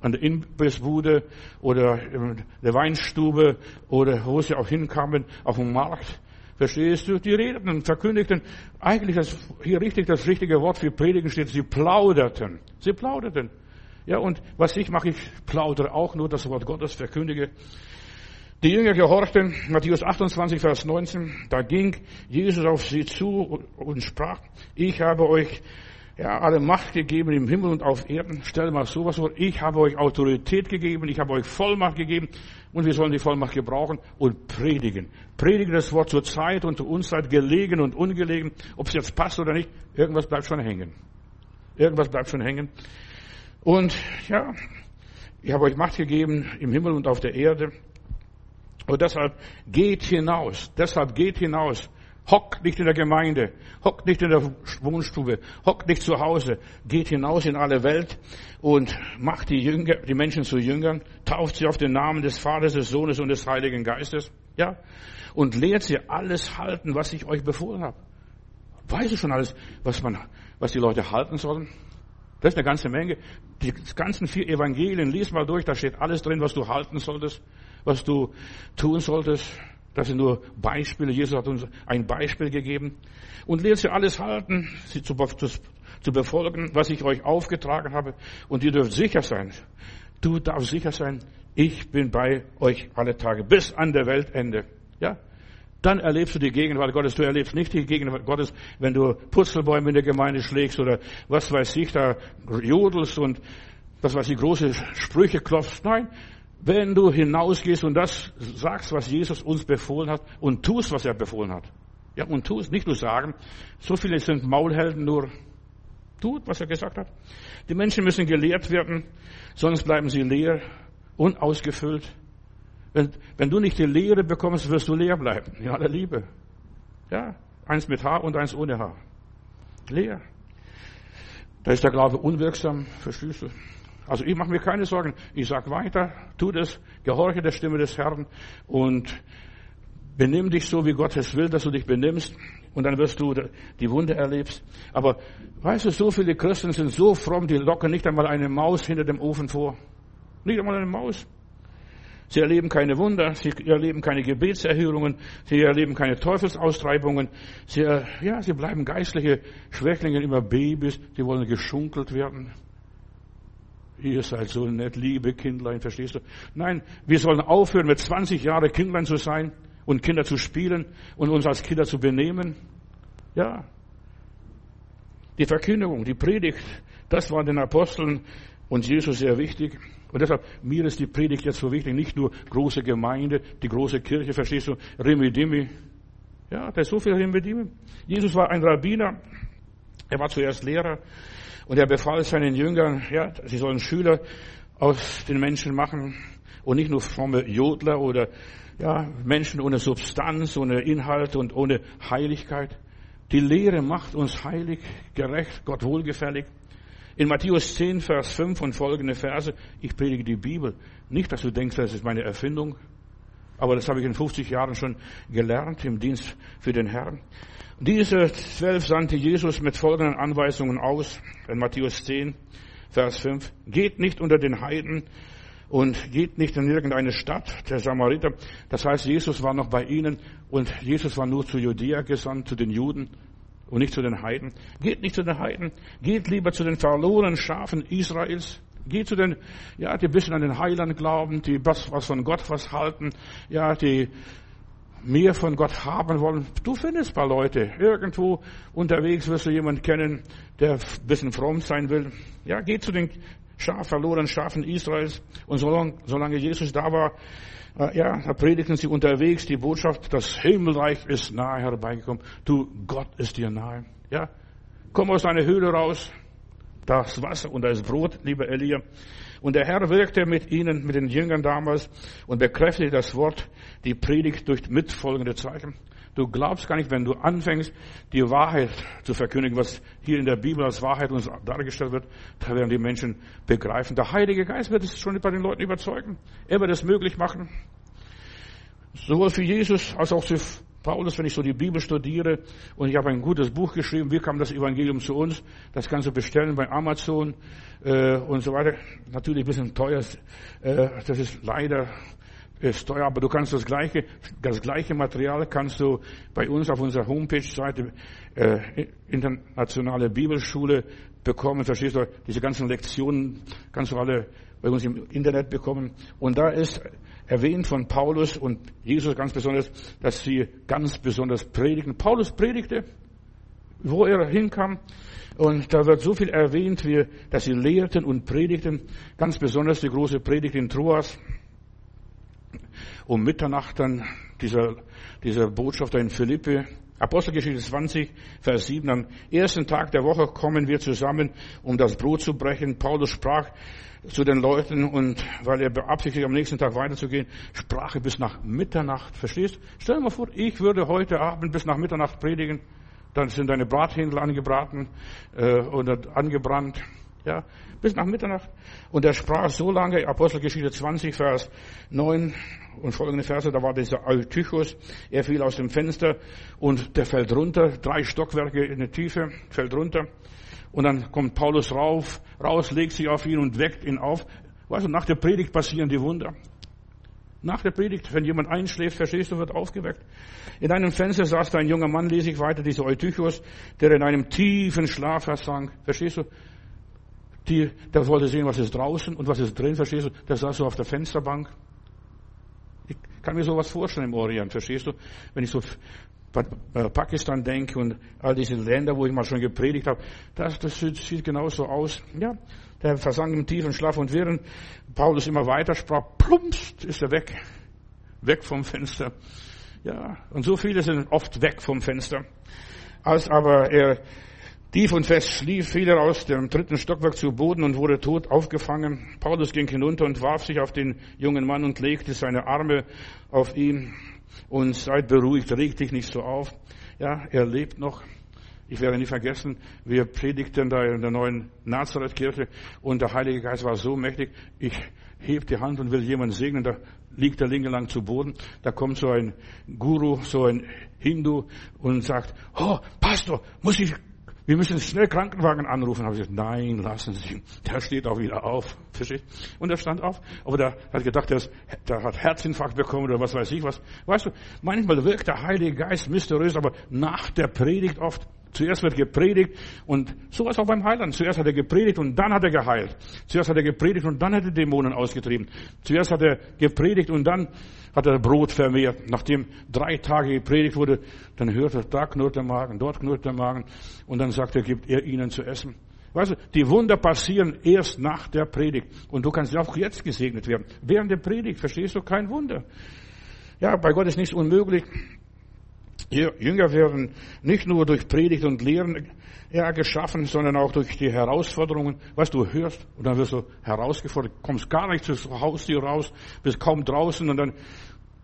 an der Imbissbude oder in der Weinstube oder wo sie auch hinkamen, auf dem Markt. Verstehst du? Die redeten und verkündigten, eigentlich das, hier richtig das richtige Wort für Predigen steht, sie plauderten. Sie plauderten. Ja, und was ich mache, ich plaudere auch nur das Wort Gottes, verkündige. Die Jünger gehorchten, Matthäus 28, Vers 19, da ging Jesus auf sie zu und sprach, ich habe euch ja, alle Macht gegeben im Himmel und auf Erden. Stell mal sowas vor. Ich habe euch Autorität gegeben. Ich habe euch Vollmacht gegeben. Und wir sollen die Vollmacht gebrauchen und predigen. Predigen das Wort zur Zeit und zur Unzeit, gelegen und ungelegen. Ob es jetzt passt oder nicht, irgendwas bleibt schon hängen. Irgendwas bleibt schon hängen. Und ja, ich habe euch Macht gegeben im Himmel und auf der Erde. Und deshalb geht hinaus. Deshalb geht hinaus Hockt nicht in der Gemeinde, hockt nicht in der Wohnstube, hockt nicht zu Hause, geht hinaus in alle Welt und macht die, Jünger, die Menschen zu Jüngern, tauft sie auf den Namen des Vaters, des Sohnes und des Heiligen Geistes, ja, und lehrt sie alles halten, was ich euch befohlen habe. Weißt du schon alles, was man, was die Leute halten sollen? Das ist eine ganze Menge. Die ganzen vier Evangelien, lies mal durch, da steht alles drin, was du halten solltest, was du tun solltest. Das sind nur Beispiele. Jesus hat uns ein Beispiel gegeben. Und lehrt sie alles halten, sie zu, zu, zu befolgen, was ich euch aufgetragen habe. Und ihr dürft sicher sein. Du darfst sicher sein, ich bin bei euch alle Tage bis an der Weltende. Ja? Dann erlebst du die Gegenwart Gottes. Du erlebst nicht die Gegenwart Gottes, wenn du Putzelbäume in der Gemeinde schlägst oder was weiß ich, da jodelst und was weiß ich, große Sprüche klopfst. Nein, wenn du hinausgehst und das sagst, was Jesus uns befohlen hat und tust, was er befohlen hat. Ja, und tust, nicht nur sagen. So viele sind Maulhelden, nur tut, was er gesagt hat. Die Menschen müssen gelehrt werden, sonst bleiben sie leer, unausgefüllt. Wenn, wenn du nicht die Lehre bekommst, wirst du leer bleiben. In aller Liebe. Ja, eins mit Haar und eins ohne Haar. Leer. Da ist der Glaube unwirksam, verstehst du? Also ich mache mir keine Sorgen. Ich sag weiter, tu das, gehorche der Stimme des Herrn und benimm dich so, wie Gott es will, dass du dich benimmst. Und dann wirst du die Wunde erlebst. Aber weißt du, so viele Christen sind so fromm, die locken nicht einmal eine Maus hinter dem Ofen vor. Nicht einmal eine Maus. Sie erleben keine Wunder, sie erleben keine Gebetserhörungen, sie erleben keine Teufelsaustreibungen. Sie, äh, ja, sie bleiben geistliche Schwächlinge, immer Babys, die wollen geschunkelt werden. Ihr seid so nett, liebe Kindlein, verstehst du? Nein, wir sollen aufhören, mit 20 Jahren Kindlein zu sein und Kinder zu spielen und uns als Kinder zu benehmen. Ja. Die Verkündigung, die Predigt, das war den Aposteln und Jesus sehr wichtig. Und deshalb, mir ist die Predigt jetzt so wichtig, nicht nur große Gemeinde, die große Kirche, verstehst du, Remedimi. Ja, da ist so viel Remedimi. Jesus war ein Rabbiner, er war zuerst Lehrer und er befahl seinen Jüngern, ja, sie sollen Schüler aus den Menschen machen und nicht nur fromme Jodler oder ja, Menschen ohne Substanz, ohne Inhalt und ohne Heiligkeit. Die Lehre macht uns heilig, gerecht, Gott wohlgefällig. In Matthäus 10, Vers 5 und folgende Verse, ich predige die Bibel. Nicht, dass du denkst, das ist meine Erfindung, aber das habe ich in 50 Jahren schon gelernt im Dienst für den Herrn. Diese zwölf sandte Jesus mit folgenden Anweisungen aus, in Matthäus 10, Vers 5. Geht nicht unter den Heiden und geht nicht in irgendeine Stadt der Samariter. Das heißt, Jesus war noch bei ihnen und Jesus war nur zu Judäa gesandt, zu den Juden und nicht zu den Heiden. Geht nicht zu den Heiden, geht lieber zu den verlorenen Schafen Israels. Geht zu den, ja, die ein bisschen an den Heiland glauben, die was, was von Gott was halten, ja, die mehr von Gott haben wollen. Du findest ein paar Leute. Irgendwo unterwegs wirst du jemanden kennen, der ein bisschen fromm sein will. Ja, geh zu den Schaf, verlorenen Schafen Israels. Und solange, solange Jesus da war, ja, da predigten sie unterwegs die Botschaft, das Himmelreich ist nahe herbeigekommen. Du, Gott ist dir nahe. Ja, komm aus deiner Höhle raus. Das Wasser und das Brot, lieber Elia. Und der Herr wirkte mit ihnen, mit den Jüngern damals und bekräftigte das Wort, die Predigt durch mitfolgende Zeichen. Du glaubst gar nicht, wenn du anfängst, die Wahrheit zu verkündigen, was hier in der Bibel als Wahrheit uns dargestellt wird, da werden die Menschen begreifen. Der Heilige Geist wird es schon bei den Leuten überzeugen. Er wird es möglich machen. Sowohl für Jesus als auch für Paulus, wenn ich so die Bibel studiere und ich habe ein gutes Buch geschrieben, wie kam das Evangelium zu uns? Das kannst du bestellen bei Amazon äh, und so weiter. Natürlich ein bisschen teuer, äh, das ist leider ist teuer, aber du kannst das gleiche, das gleiche Material kannst du bei uns auf unserer Homepage-Seite äh, internationale Bibelschule bekommen. Verstehst du? Diese ganzen Lektionen kannst du alle bei uns im Internet bekommen. Und da ist erwähnt von Paulus und Jesus ganz besonders, dass sie ganz besonders predigen. Paulus predigte, wo er hinkam. Und da wird so viel erwähnt, wie, dass sie lehrten und predigten. Ganz besonders die große Predigt in Troas um Mitternacht dann dieser, dieser Botschafter in Philippi. Apostelgeschichte 20, Vers 7. Am ersten Tag der Woche kommen wir zusammen, um das Brot zu brechen. Paulus sprach zu den Leuten und weil er beabsichtigt, am nächsten Tag weiterzugehen, sprach er bis nach Mitternacht. Verstehst? Stell dir mal vor, ich würde heute Abend bis nach Mitternacht predigen. Dann sind deine Brathändel angebraten äh, oder angebrannt. Ja, bis nach Mitternacht. Und er sprach so lange, Apostelgeschichte 20, Vers 9 und folgende Verse, da war dieser Eutychus, er fiel aus dem Fenster und der fällt runter, drei Stockwerke in der Tiefe, fällt runter. Und dann kommt Paulus rauf, raus, legt sich auf ihn und weckt ihn auf. Weißt du, nach der Predigt passieren die Wunder. Nach der Predigt, wenn jemand einschläft, verstehst du, wird aufgeweckt. In einem Fenster saß da ein junger Mann, lese ich weiter, dieser Eutychus, der in einem tiefen Schlaf versank. Verstehst du? Die, der wollte sehen, was ist draußen und was ist drin, verstehst du? Der saß so auf der Fensterbank. Ich kann mir sowas vorstellen im Orient, verstehst du? Wenn ich so äh, Pakistan denke und all diese Länder, wo ich mal schon gepredigt habe, das, das sieht genauso aus. Ja, der versank im tiefen Schlaf und während Paulus immer weiter sprach, plumpst, ist er weg. Weg vom Fenster. Ja, und so viele sind oft weg vom Fenster. Als aber er Tief und fest schlief, fiel er aus dem dritten Stockwerk zu Boden und wurde tot aufgefangen. Paulus ging hinunter und warf sich auf den jungen Mann und legte seine Arme auf ihn und seid beruhigt, reg dich nicht so auf. Ja, er lebt noch. Ich werde nie vergessen, wir predigten da in der neuen Nazareth-Kirche und der Heilige Geist war so mächtig. Ich heb die Hand und will jemanden segnen, da liegt der Linke lang zu Boden. Da kommt so ein Guru, so ein Hindu und sagt, oh, Pastor, muss ich wir müssen schnell Krankenwagen anrufen. Habe ich gesagt, nein, lassen Sie. Der steht auch wieder auf. Und er stand auf. Aber der hat gedacht, der, ist, der hat Herzinfarkt bekommen oder was weiß ich was. Weißt du, manchmal wirkt der Heilige Geist mysteriös, aber nach der Predigt oft. Zuerst wird gepredigt und sowas auch beim Heiland. Zuerst hat er gepredigt und dann hat er geheilt. Zuerst hat er gepredigt und dann hat er Dämonen ausgetrieben. Zuerst hat er gepredigt und dann hat er Brot vermehrt. Nachdem drei Tage gepredigt wurde, dann hört er, da knurrt der Magen, dort knurrt der Magen und dann sagt er, gibt er ihnen zu essen. Weißt du, die Wunder passieren erst nach der Predigt. Und du kannst auch jetzt gesegnet werden. Während der Predigt verstehst du kein Wunder. Ja, bei Gott ist nichts unmöglich. Jünger werden nicht nur durch Predigt und Lehren ja, geschaffen, sondern auch durch die Herausforderungen. Was du hörst, und dann wirst du herausgefordert, kommst gar nicht zu Haustier raus, bist kaum draußen und dann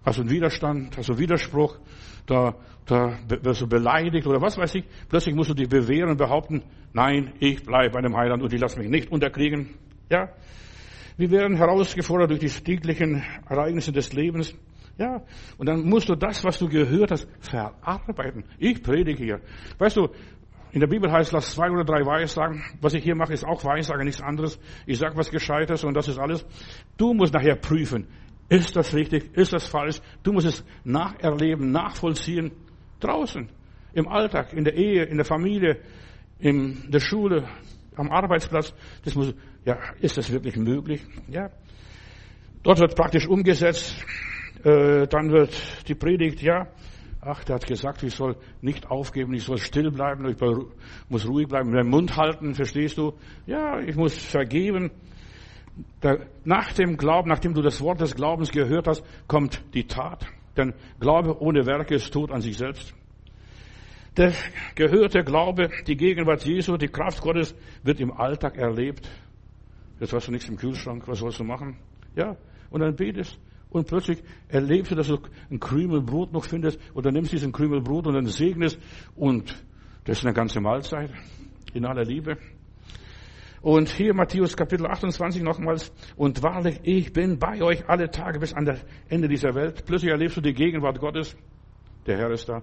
hast du einen Widerstand, hast du Widerspruch, da, da wirst du beleidigt oder was weiß ich. Plötzlich musst du dich bewähren und behaupten, nein, ich bleibe bei dem Heiland und ich lasse mich nicht unterkriegen. Ja, wir werden herausgefordert durch die täglichen Ereignisse des Lebens. Ja, und dann musst du das, was du gehört hast, verarbeiten. Ich predige hier. Weißt du, in der Bibel heißt, lass zwei oder drei Weissagen. Was ich hier mache, ist auch Weissage, nichts anderes. Ich sage was Gescheites und das ist alles. Du musst nachher prüfen. Ist das richtig? Ist das falsch? Du musst es nacherleben, nachvollziehen. Draußen. Im Alltag, in der Ehe, in der Familie, in der Schule, am Arbeitsplatz. Das muss, ja, ist das wirklich möglich? Ja. Dort wird praktisch umgesetzt. Äh, dann wird die Predigt, ja, ach, der hat gesagt, ich soll nicht aufgeben, ich soll still bleiben, ich muss ruhig bleiben, meinen Mund halten, verstehst du? Ja, ich muss vergeben. Nach dem Glauben, nachdem du das Wort des Glaubens gehört hast, kommt die Tat. Denn Glaube ohne Werke ist tot an sich selbst. Der gehörte Glaube, die Gegenwart Jesu, die Kraft Gottes wird im Alltag erlebt. Jetzt hast du nichts im Kühlschrank, was sollst du machen? Ja, und dann betest und plötzlich erlebst du, dass du ein Krümel Brot noch findest oder nimmst diesen Krümel Brot und dann segnest und das ist eine ganze Mahlzeit in aller Liebe. Und hier Matthäus Kapitel 28 nochmals. Und wahrlich, ich bin bei euch alle Tage bis an das Ende dieser Welt. Plötzlich erlebst du die Gegenwart Gottes. Der Herr ist da.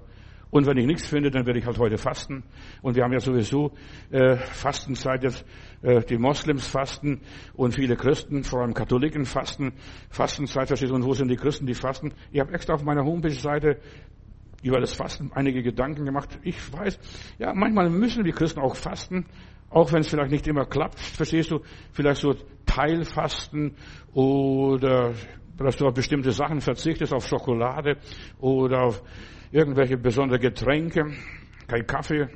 Und wenn ich nichts finde, dann werde ich halt heute fasten. Und wir haben ja sowieso äh, Fastenzeit jetzt. Äh, die Moslems fasten und viele Christen, vor allem Katholiken fasten. Fastenzeit versteht und wo sind die Christen, die fasten? Ich habe extra auf meiner Homepage-Seite über das Fasten einige Gedanken gemacht. Ich weiß, ja, manchmal müssen die Christen auch fasten, auch wenn es vielleicht nicht immer klappt. Verstehst du? Vielleicht so Teilfasten oder dass du auf bestimmte Sachen verzichtest, auf Schokolade oder auf irgendwelche besondere Getränke, kein Kaffee,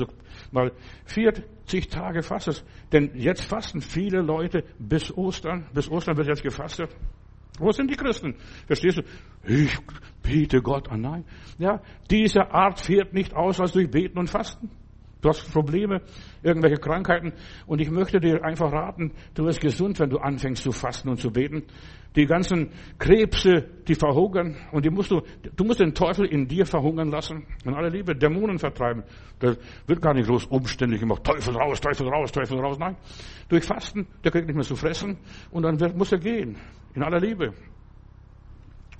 du mal 40 Tage fastest. Denn jetzt fasten viele Leute bis Ostern. Bis Ostern wird jetzt gefastet. Wo sind die Christen? Verstehst du? Ich bete Gott an. Nein. Ja, diese Art fährt nicht aus als durch Beten und Fasten. Du hast Probleme, irgendwelche Krankheiten. Und ich möchte dir einfach raten, du wirst gesund, wenn du anfängst zu fasten und zu beten. Die ganzen Krebse, die verhungern. Und die musst du, du musst den Teufel in dir verhungern lassen. Und alle Liebe, Dämonen vertreiben. Das wird gar nicht groß umständlich gemacht. Teufel raus, Teufel raus, Teufel raus. Nein. Durch Fasten, der kriegt nicht mehr zu fressen. Und dann wird, muss er gehen. In aller Liebe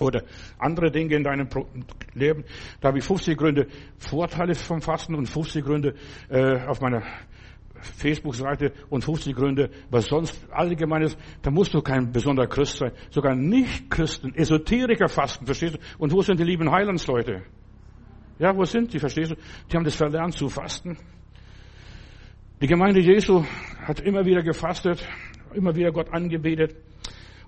oder andere Dinge in deinem Leben. Da habe ich 50 Gründe Vorteile vom Fasten und 50 Gründe äh, auf meiner Facebook-Seite und 50 Gründe, was sonst allgemeines, da musst du kein besonderer Christ sein. Sogar Nicht-Christen, Esoteriker fasten, verstehst du? Und wo sind die lieben Heilandsleute? Ja, wo sind die, verstehst du? Die haben das verlernt zu fasten. Die Gemeinde Jesu hat immer wieder gefastet, immer wieder Gott angebetet.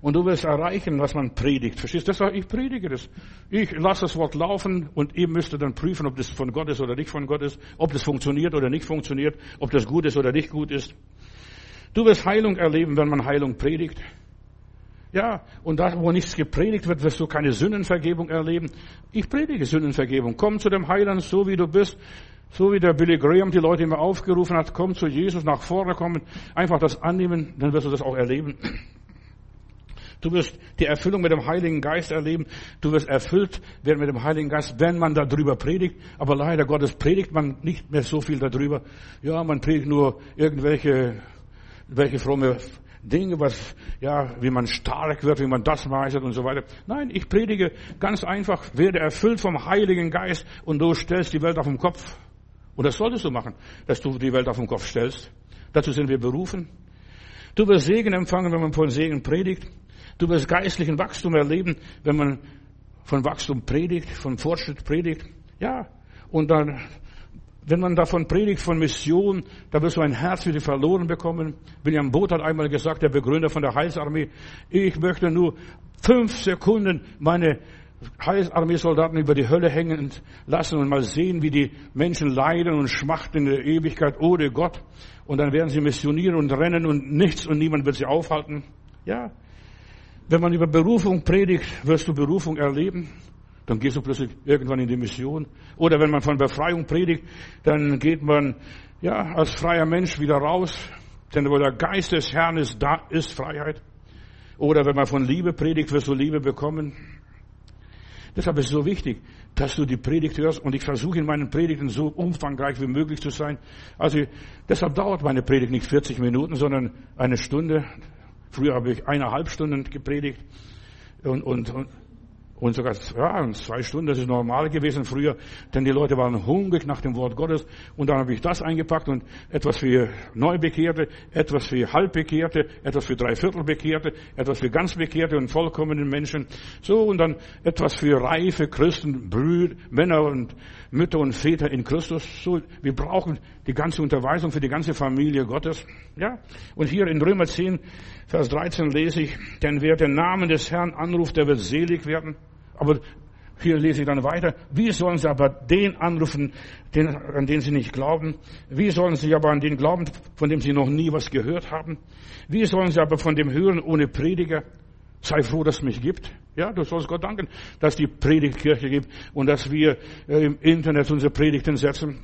Und du wirst erreichen, was man predigt. Verstehst du? Das, ich predige das. Ich lasse das Wort laufen und ihr müsst dann prüfen, ob das von Gott ist oder nicht von Gott ist, ob das funktioniert oder nicht funktioniert, ob das gut ist oder nicht gut ist. Du wirst Heilung erleben, wenn man Heilung predigt. Ja, und da, wo nichts gepredigt wird, wirst du keine Sündenvergebung erleben. Ich predige Sündenvergebung. Komm zu dem Heiland, so wie du bist. So wie der Billy Graham die Leute immer aufgerufen hat, komm zu Jesus, nach vorne kommen, einfach das annehmen, dann wirst du das auch erleben. Du wirst die Erfüllung mit dem Heiligen Geist erleben. Du wirst erfüllt werden mit dem Heiligen Geist, wenn man darüber predigt. Aber leider Gottes predigt man nicht mehr so viel darüber. Ja, man predigt nur irgendwelche, welche fromme Dinge, was, ja, wie man stark wird, wie man das meistert und so weiter. Nein, ich predige ganz einfach, werde erfüllt vom Heiligen Geist und du stellst die Welt auf den Kopf. Und das solltest du machen, dass du die Welt auf den Kopf stellst. Dazu sind wir berufen. Du wirst Segen empfangen, wenn man von Segen predigt. Du wirst geistlichen Wachstum erleben, wenn man von Wachstum predigt, von Fortschritt predigt. Ja. Und dann, wenn man davon predigt, von Mission, da wirst du ein Herz für die Verloren bekommen. William Booth hat einmal gesagt, der Begründer von der Heilsarmee, ich möchte nur fünf Sekunden meine Heilsarmee-Soldaten über die Hölle hängen lassen und mal sehen, wie die Menschen leiden und schmachten in der Ewigkeit ohne Gott. Und dann werden sie missionieren und rennen und nichts und niemand wird sie aufhalten. Ja. Wenn man über Berufung predigt, wirst du Berufung erleben. Dann gehst du plötzlich irgendwann in die Mission. Oder wenn man von Befreiung predigt, dann geht man, ja, als freier Mensch wieder raus. Denn wo der Geist des Herrn ist, da ist Freiheit. Oder wenn man von Liebe predigt, wirst du Liebe bekommen. Deshalb ist es so wichtig, dass du die Predigt hörst und ich versuche in meinen Predigten so umfangreich wie möglich zu sein. Also deshalb dauert meine Predigt nicht 40 Minuten, sondern eine Stunde. Früher habe ich eineinhalb Stunden gepredigt und, und, und und sogar ja, zwei Stunden, das ist normal gewesen früher, denn die Leute waren hungrig nach dem Wort Gottes. Und dann habe ich das eingepackt und etwas für Neubekehrte, etwas für Halbbekehrte, etwas für Dreiviertelbekehrte, etwas für Ganzbekehrte und vollkommenen Menschen. So, und dann etwas für reife Christen, Brüder, Männer und Mütter und Väter in Christus. So, wir brauchen die ganze Unterweisung für die ganze Familie Gottes. Ja, und hier in Römer 10, Vers 13 lese ich, denn wer den Namen des Herrn anruft, der wird selig werden. Aber hier lese ich dann weiter. Wie sollen sie aber den anrufen, den, an den sie nicht glauben? Wie sollen sie aber an den glauben, von dem sie noch nie was gehört haben? Wie sollen sie aber von dem hören ohne Prediger? Sei froh, dass es mich gibt. Ja, du sollst Gott danken, dass die Predigtkirche gibt und dass wir äh, im Internet unsere Predigten setzen.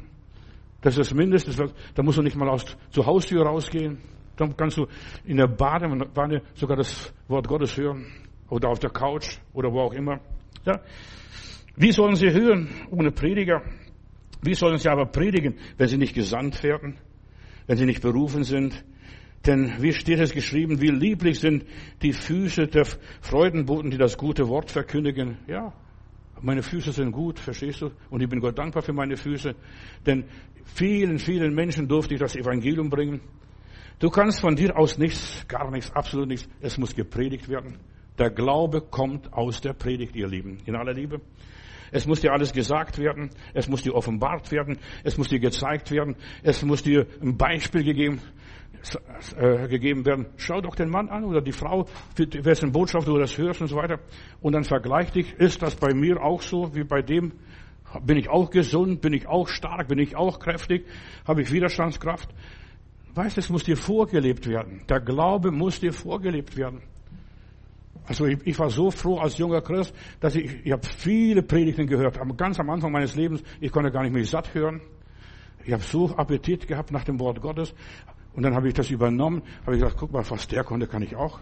Das ist das Mindeste. Da musst du nicht mal aus, zur Haustür rausgehen. Dann kannst du in der Badewanne sogar das Wort Gottes hören. Oder auf der Couch oder wo auch immer. Ja? Wie sollen sie hören ohne Prediger? Wie sollen sie aber predigen, wenn sie nicht gesandt werden? Wenn sie nicht berufen sind? Denn wie steht es geschrieben, wie lieblich sind die Füße der Freudenboten, die das gute Wort verkündigen? Ja, meine Füße sind gut, verstehst du? Und ich bin Gott dankbar für meine Füße. Denn vielen, vielen Menschen durfte ich das Evangelium bringen. Du kannst von dir aus nichts, gar nichts, absolut nichts. Es muss gepredigt werden. Der Glaube kommt aus der Predigt, ihr Lieben, in aller Liebe. Es muss dir alles gesagt werden, es muss dir offenbart werden, es muss dir gezeigt werden, es muss dir ein Beispiel gegeben, gegeben werden. Schau doch den Mann an oder die Frau, wessen Botschaft du das hörst und so weiter. Und dann vergleich dich, ist das bei mir auch so wie bei dem? Bin ich auch gesund? Bin ich auch stark? Bin ich auch kräftig? Habe ich Widerstandskraft? Weißt, es muss dir vorgelebt werden. Der Glaube muss dir vorgelebt werden. Also ich, ich, war so froh als junger Christ, dass ich, ich habe viele Predigten gehört. Ganz am Anfang meines Lebens, ich konnte gar nicht mehr satt hören. Ich habe so Appetit gehabt nach dem Wort Gottes. Und dann habe ich das übernommen, habe ich gesagt, guck mal, was der konnte, kann ich auch.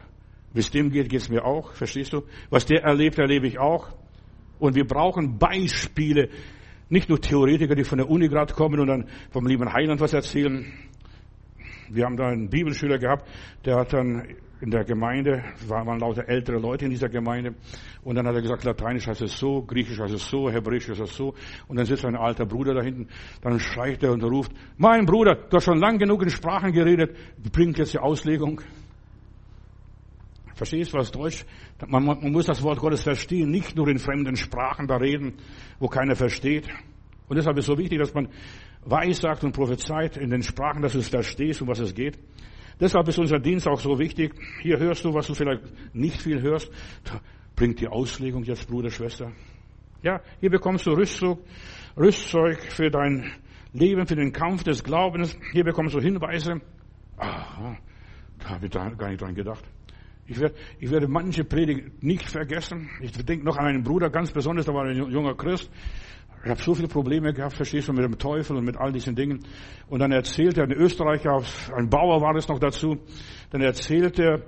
Wie dem geht, geht es mir auch, verstehst du? Was der erlebt, erlebe ich auch. Und wir brauchen Beispiele, nicht nur Theoretiker, die von der Uni gerade kommen und dann vom lieben Heiland was erzählen. Wir haben da einen Bibelschüler gehabt, der hat dann in der Gemeinde, waren lauter ältere Leute in dieser Gemeinde. Und dann hat er gesagt, Lateinisch heißt es so, Griechisch heißt es so, Hebräisch heißt es so. Und dann sitzt ein alter Bruder da hinten, dann schreit er und ruft, mein Bruder, du hast schon lang genug in Sprachen geredet, bringt jetzt die Auslegung. Verstehst du was Deutsch? Man, man muss das Wort Gottes verstehen, nicht nur in fremden Sprachen da reden, wo keiner versteht. Und deshalb ist es so wichtig, dass man weissagt und prophezeit in den Sprachen, dass du es verstehst, um was es geht. Deshalb ist unser Dienst auch so wichtig. Hier hörst du, was du vielleicht nicht viel hörst. Bringt die Auslegung jetzt, Bruder, Schwester. Ja, hier bekommst du Rüstzeug, Rüstzeug für dein Leben, für den Kampf des Glaubens. Hier bekommst du Hinweise. Aha, da habe ich da gar nicht dran gedacht. Ich werde, ich werde manche Predigt nicht vergessen. Ich denke noch an einen Bruder, ganz besonders, da war ein junger Christ. Ich habe so viele Probleme gehabt, verstehst du, mit dem Teufel und mit all diesen Dingen. Und dann erzählte er, ein Österreicher, ein Bauer war es noch dazu, dann erzählte er,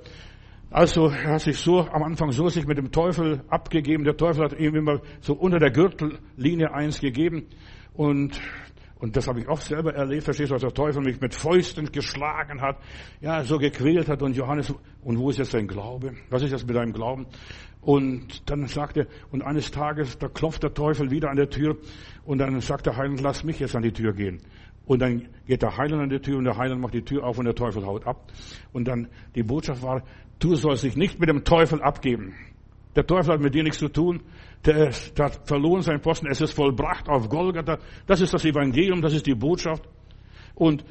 also er hat sich so am Anfang so sich mit dem Teufel abgegeben. Der Teufel hat ihm immer so unter der Gürtellinie eins gegeben. Und, und das habe ich auch selber erlebt, verstehst du, als der Teufel mich mit Fäusten geschlagen hat, ja, so gequält hat. Und Johannes, und wo ist jetzt dein Glaube? Was ist jetzt mit deinem Glauben? Und dann sagt er, und eines Tages, da klopft der Teufel wieder an der Tür und dann sagt der Heiland, lass mich jetzt an die Tür gehen. Und dann geht der Heiland an die Tür und der Heiland macht die Tür auf und der Teufel haut ab. Und dann die Botschaft war, du sollst dich nicht mit dem Teufel abgeben. Der Teufel hat mit dir nichts zu tun. Der, der hat verloren seinen Posten. Es ist vollbracht auf Golgatha. Das ist das Evangelium, das ist die Botschaft. Und,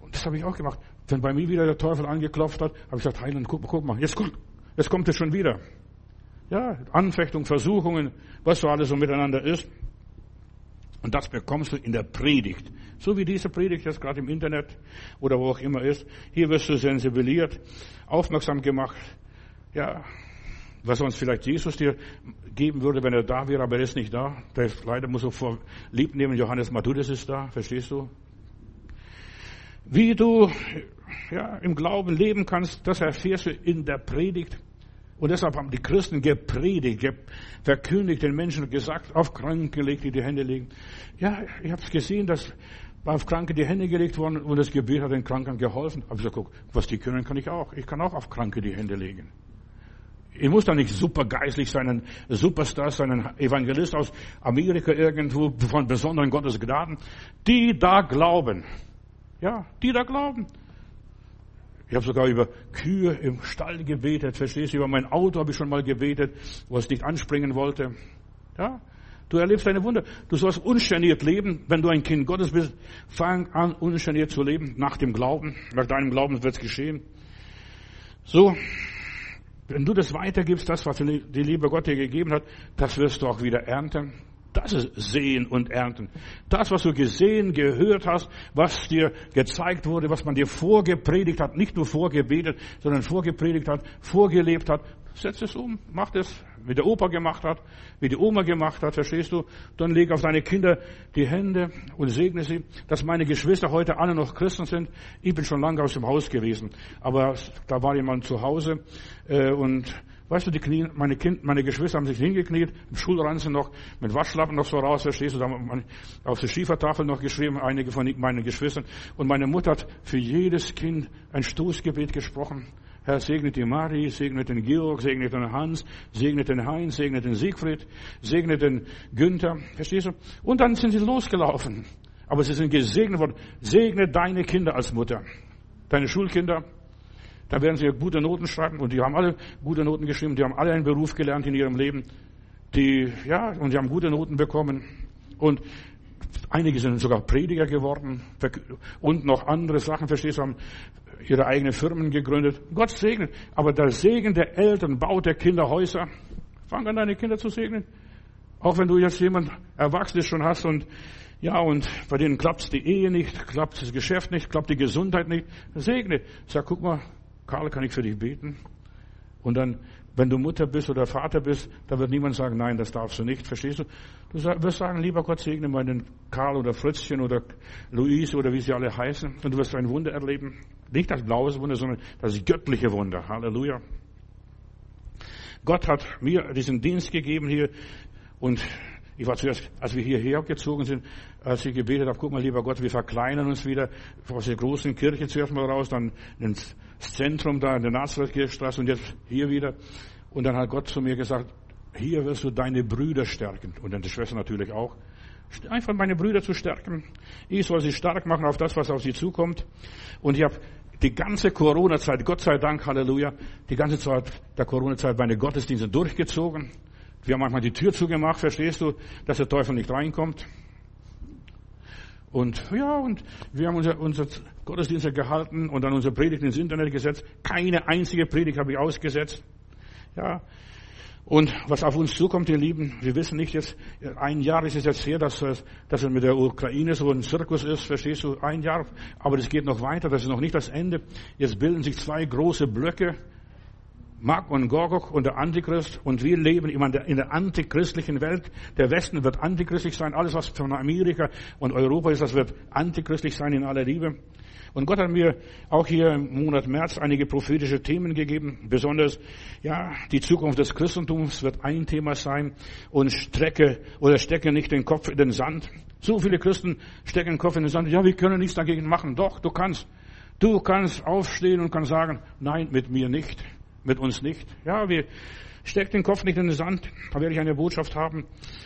und das habe ich auch gemacht. Wenn bei mir wieder der Teufel angeklopft hat, habe ich gesagt, Heiland, guck, guck mal, jetzt, jetzt kommt es schon wieder. Ja, Anfechtung, Versuchungen, was so alles so miteinander ist. Und das bekommst du in der Predigt. So wie diese Predigt jetzt gerade im Internet oder wo auch immer ist. Hier wirst du sensibilisiert, aufmerksam gemacht. Ja, was sonst vielleicht Jesus dir geben würde, wenn er da wäre, aber er ist nicht da. Der leider muss so vor lieb nehmen. Johannes Matthäus ist da, verstehst du? Wie du ja, im Glauben leben kannst, das erfährst du in der Predigt. Und deshalb haben die Christen gepredigt, verkündigt den Menschen gesagt, auf Kranke gelegt, die die Hände legen. Ja, ich habe gesehen, dass auf Kranke die Hände gelegt wurden und das Gebet hat den Kranken geholfen. Aber ich gesagt, guck, was die können, kann ich auch. Ich kann auch auf Kranke die Hände legen. Ich muss da nicht super geistlich sein, ein Superstar sein, ein Evangelist aus Amerika irgendwo von besonderen Gottes Gnaden. Die da glauben. Ja, die da glauben. Ich habe sogar über Kühe im Stall gebetet, verstehst du? Über mein Auto habe ich schon mal gebetet, wo es nicht anspringen wollte. Ja? Du erlebst eine Wunder. Du sollst ungeniert leben. Wenn du ein Kind Gottes bist, fang an, ungeniert zu leben, nach dem Glauben. Nach deinem Glauben wird es geschehen. So, wenn du das weitergibst, das, was die Liebe Gott dir gegeben hat, das wirst du auch wieder ernten. Das ist Sehen und Ernten. Das, was du gesehen, gehört hast, was dir gezeigt wurde, was man dir vorgepredigt hat, nicht nur vorgebetet, sondern vorgepredigt hat, vorgelebt hat, setz es um, mach es, wie der Opa gemacht hat, wie die Oma gemacht hat, verstehst du? Dann leg auf deine Kinder die Hände und segne sie, dass meine Geschwister heute alle noch Christen sind. Ich bin schon lange aus dem Haus gewesen, aber da war jemand zu Hause äh, und Weißt du, die Knie, meine, kind, meine Geschwister haben sich hingekniet, im Schulranzen noch, mit Waschlappen noch so raus, verstehst du, da haben auf der Schiefertafel noch geschrieben, einige von meinen Geschwistern. Und meine Mutter hat für jedes Kind ein Stoßgebet gesprochen. Herr, segnet die Marie, segnet den Georg, segnet den Hans, segnet den Heinz, segnet den Siegfried, segnet den Günther, verstehst du? Und dann sind sie losgelaufen. Aber sie sind gesegnet worden. Segne deine Kinder als Mutter. Deine Schulkinder, da werden sie gute Noten schreiben und die haben alle gute Noten geschrieben, die haben alle einen Beruf gelernt in ihrem Leben. Die, ja, und die haben gute Noten bekommen. Und einige sind sogar Prediger geworden und noch andere Sachen, verstehst du, haben ihre eigenen Firmen gegründet. Gott segnet. Aber der Segen der Eltern baut der Kinder Häuser. Fang an, deine Kinder zu segnen. Auch wenn du jetzt jemand Erwachsenes schon hast und ja, und bei denen klappt die Ehe nicht, klappt das Geschäft nicht, klappt die Gesundheit nicht. Segne. Sag, guck mal, Karl, kann ich für dich beten? Und dann, wenn du Mutter bist oder Vater bist, da wird niemand sagen, nein, das darfst du nicht. Verstehst du? Du wirst sagen, lieber Gott segne meinen Karl oder Fritzchen oder Luise oder wie sie alle heißen. Und du wirst ein Wunder erleben. Nicht das blaues Wunder, sondern das göttliche Wunder. Halleluja. Gott hat mir diesen Dienst gegeben hier und ich war zuerst, als wir hierher gezogen sind, als ich gebetet habe, guck mal, lieber Gott, wir verkleinern uns wieder aus der großen Kirche zuerst mal raus, dann ins Zentrum da in der Nazareth-Kirchstraße und jetzt hier wieder. Und dann hat Gott zu mir gesagt, hier wirst du deine Brüder stärken. Und die Schwester natürlich auch. Einfach meine Brüder zu stärken. Ich soll sie stark machen auf das, was auf sie zukommt. Und ich habe die ganze Corona-Zeit, Gott sei Dank, Halleluja, die ganze Zeit der Corona-Zeit meine Gottesdienste durchgezogen. Wir haben manchmal die Tür zugemacht, verstehst du, dass der Teufel nicht reinkommt. Und ja, und wir haben unser, unser Gottesdienste gehalten und dann unsere Predigt ins Internet gesetzt. Keine einzige Predigt habe ich ausgesetzt. Ja. Und was auf uns zukommt, ihr Lieben, wir wissen nicht jetzt, ein Jahr ist es jetzt her, dass, dass es mit der Ukraine so ein Zirkus ist, verstehst du? Ein Jahr. Aber das geht noch weiter, das ist noch nicht das Ende. Jetzt bilden sich zwei große Blöcke. Mag und Gorgok und der Antichrist und wir leben in der antichristlichen Welt. Der Westen wird antichristlich sein. Alles, was von Amerika und Europa ist, das wird antichristlich sein in aller Liebe. Und Gott hat mir auch hier im Monat März einige prophetische Themen gegeben. Besonders, ja, die Zukunft des Christentums wird ein Thema sein. Und strecke oder stecke nicht den Kopf in den Sand. So viele Christen stecken den Kopf in den Sand. Ja, wir können nichts dagegen machen. Doch, du kannst. Du kannst aufstehen und kannst sagen, nein, mit mir nicht mit uns nicht. Ja, wir, Steck den Kopf nicht in den Sand, da werde ich eine Botschaft haben.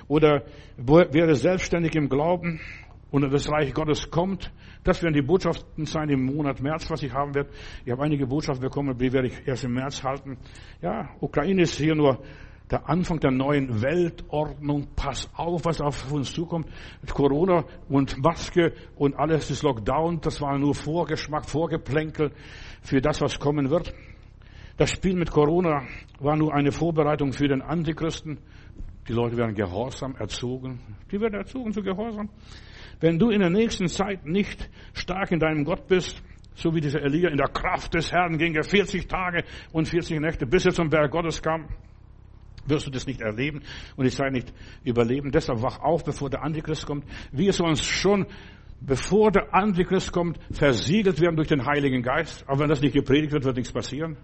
Oder wäre selbstständig im Glauben und das Reich Gottes kommt. Das werden die Botschaften sein im Monat März, was ich haben werde. Ich habe einige Botschaften bekommen, die werde ich erst im März halten. Ja, Ukraine ist hier nur der Anfang der neuen Weltordnung. Pass auf, was auf uns zukommt. Corona und Maske und alles ist Lockdown. Das war nur Vorgeschmack, Vorgeplänkel für das, was kommen wird. Das Spiel mit Corona war nur eine Vorbereitung für den Antichristen. Die Leute werden gehorsam erzogen. Die werden erzogen zu Gehorsam. Wenn du in der nächsten Zeit nicht stark in deinem Gott bist, so wie dieser Elia in der Kraft des Herrn ging er 40 Tage und 40 Nächte, bis er zum Berg Gottes kam, wirst du das nicht erleben und ich sei nicht überleben. Deshalb wach auf, bevor der Antichrist kommt. Wir sollen schon, bevor der Antichrist kommt, versiegelt werden durch den Heiligen Geist. Aber wenn das nicht gepredigt wird, wird nichts passieren.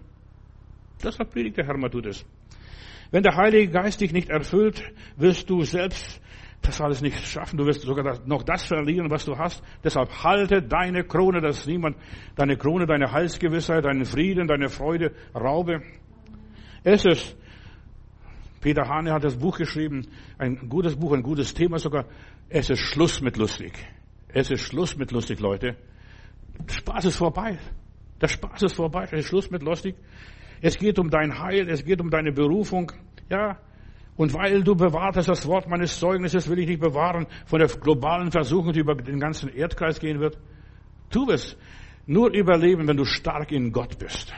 Deshalb predigt der Herr es. Wenn der Heilige Geist dich nicht erfüllt, wirst du selbst das alles nicht schaffen. Du wirst sogar noch das verlieren, was du hast. Deshalb halte deine Krone, dass niemand deine Krone, deine Heilsgewissheit, deinen Frieden, deine Freude raube. Es ist Peter Hane hat das Buch geschrieben, ein gutes Buch, ein gutes Thema sogar. Es ist Schluss mit lustig. Es ist Schluss mit lustig, Leute. Der Spaß ist vorbei. Der Spaß ist vorbei. Es ist Schluss mit lustig. Es geht um dein Heil. Es geht um deine Berufung. Ja. Und weil du bewahrt hast das Wort meines Zeugnisses, will ich dich bewahren von der globalen Versuchung, die über den ganzen Erdkreis gehen wird. Tu es. Nur überleben, wenn du stark in Gott bist.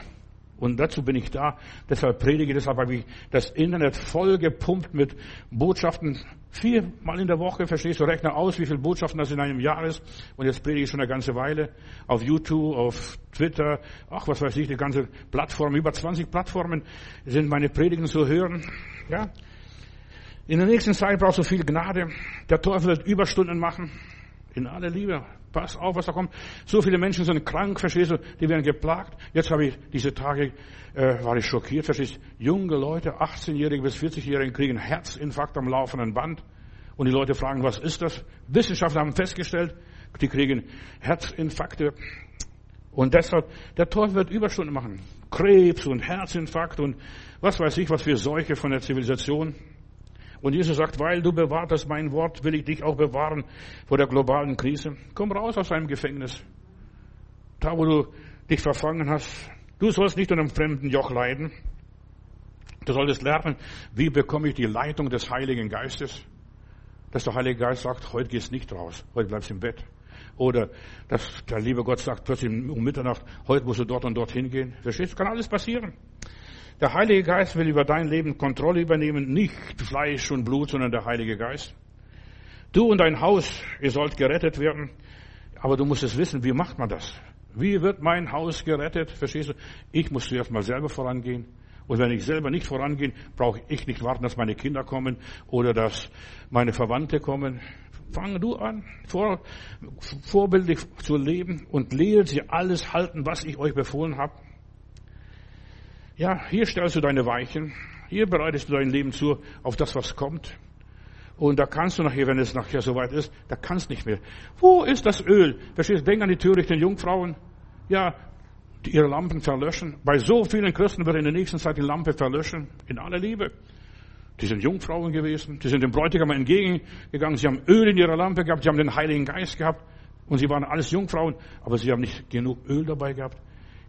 Und dazu bin ich da. Deshalb predige, deshalb habe ich das Internet voll gepumpt mit Botschaften. Viermal in der Woche, verstehst du, rechne aus, wie viele Botschaften das in einem Jahr ist. Und jetzt predige ich schon eine ganze Weile. Auf YouTube, auf Twitter, ach, was weiß ich, die ganze Plattform, über 20 Plattformen sind meine Predigen zu hören. Ja. In der nächsten Zeit brauchst du viel Gnade. Der Teufel wird Überstunden machen. In aller Liebe. Pass auf, was da kommt. So viele Menschen sind krank, verstehst du? Die werden geplagt. Jetzt habe ich diese Tage, äh, war ich schockiert, verstehst du? Junge Leute, 18-Jährige bis 40-Jährige kriegen Herzinfarkt am laufenden Band. Und die Leute fragen, was ist das? Wissenschaftler haben festgestellt, die kriegen Herzinfarkte. Und deshalb, der Teufel wird Überstunden machen. Krebs und Herzinfarkt und was weiß ich, was für Seuche von der Zivilisation. Und Jesus sagt, weil du bewahrt hast mein Wort, will ich dich auch bewahren vor der globalen Krise. Komm raus aus deinem Gefängnis. Da, wo du dich verfangen hast. Du sollst nicht unter einem fremden Joch leiden. Du solltest lernen, wie bekomme ich die Leitung des Heiligen Geistes. Dass der Heilige Geist sagt, heute gehst nicht raus, heute bleibst im Bett. Oder dass der liebe Gott sagt plötzlich um Mitternacht, heute musst du dort und dort hingehen. Verstehst du? Kann alles passieren. Der Heilige Geist will über dein Leben Kontrolle übernehmen, nicht Fleisch und Blut, sondern der Heilige Geist. Du und dein Haus, ihr sollt gerettet werden, aber du musst es wissen, wie macht man das? Wie wird mein Haus gerettet? Verstehst du? Ich muss zuerst mal selber vorangehen. Und wenn ich selber nicht vorangehe, brauche ich nicht warten, dass meine Kinder kommen oder dass meine Verwandte kommen. Fange du an, vor, vorbildlich zu leben und lehre sie alles halten, was ich euch befohlen habe. Ja, hier stellst du deine Weichen. Hier bereitest du dein Leben zu auf das, was kommt. Und da kannst du nachher, wenn es nachher soweit ist, da kannst nicht mehr. Wo ist das Öl? Verstehst du? Denk an die törichten Jungfrauen. Ja, die ihre Lampen verlöschen. Bei so vielen Christen wird in der nächsten Zeit die Lampe verlöschen. In aller Liebe. Die sind Jungfrauen gewesen. Die sind dem Bräutigam entgegengegangen. Sie haben Öl in ihrer Lampe gehabt. Sie haben den Heiligen Geist gehabt. Und sie waren alles Jungfrauen. Aber sie haben nicht genug Öl dabei gehabt.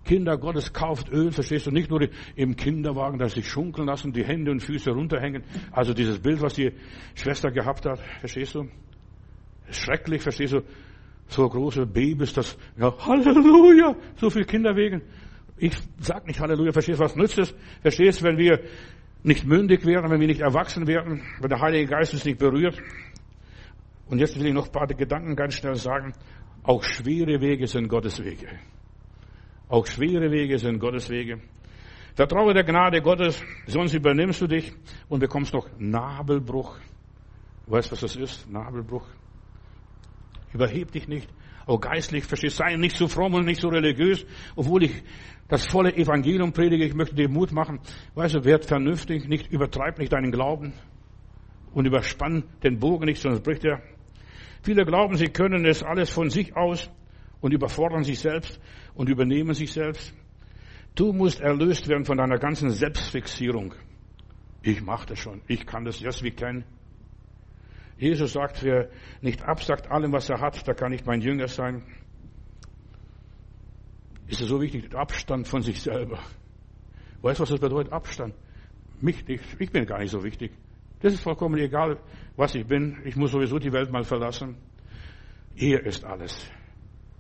Kinder Gottes kauft Öl, verstehst du, nicht nur im Kinderwagen, dass sich schunkeln lassen, die Hände und Füße runterhängen. Also dieses Bild, was die Schwester gehabt hat, verstehst du? Schrecklich, verstehst du? So große Babys, das, ja, Halleluja, so viele Kinder wegen. Ich sag nicht Halleluja, verstehst du, was nützt es? Verstehst du, wenn wir nicht mündig werden, wenn wir nicht erwachsen werden, wenn der Heilige Geist uns nicht berührt? Und jetzt will ich noch ein paar Gedanken ganz schnell sagen. Auch schwere Wege sind Gottes Wege. Auch schwere Wege sind Gottes Wege. Vertraue der Gnade Gottes, sonst übernimmst du dich und bekommst noch Nabelbruch. Weißt du, was das ist? Nabelbruch. Überheb dich nicht. Auch geistlich, verstehst, sei nicht so fromm und nicht so religiös, obwohl ich das volle Evangelium predige, ich möchte dir Mut machen. Weißt du, werd vernünftig, nicht übertreib nicht deinen Glauben und überspann den Bogen nicht, sonst bricht er. Viele glauben, sie können es alles von sich aus und überfordern sich selbst und übernehmen sich selbst. Du musst erlöst werden von deiner ganzen Selbstfixierung. Ich mache das schon. Ich kann das. Yes, we can. Jesus sagt, wer nicht absagt allem, was er hat, der kann nicht mein Jünger sein. Ist es so wichtig? Abstand von sich selber. Weißt du, was das bedeutet? Abstand. Mich nicht. Ich bin gar nicht so wichtig. Das ist vollkommen egal, was ich bin. Ich muss sowieso die Welt mal verlassen. Er ist alles.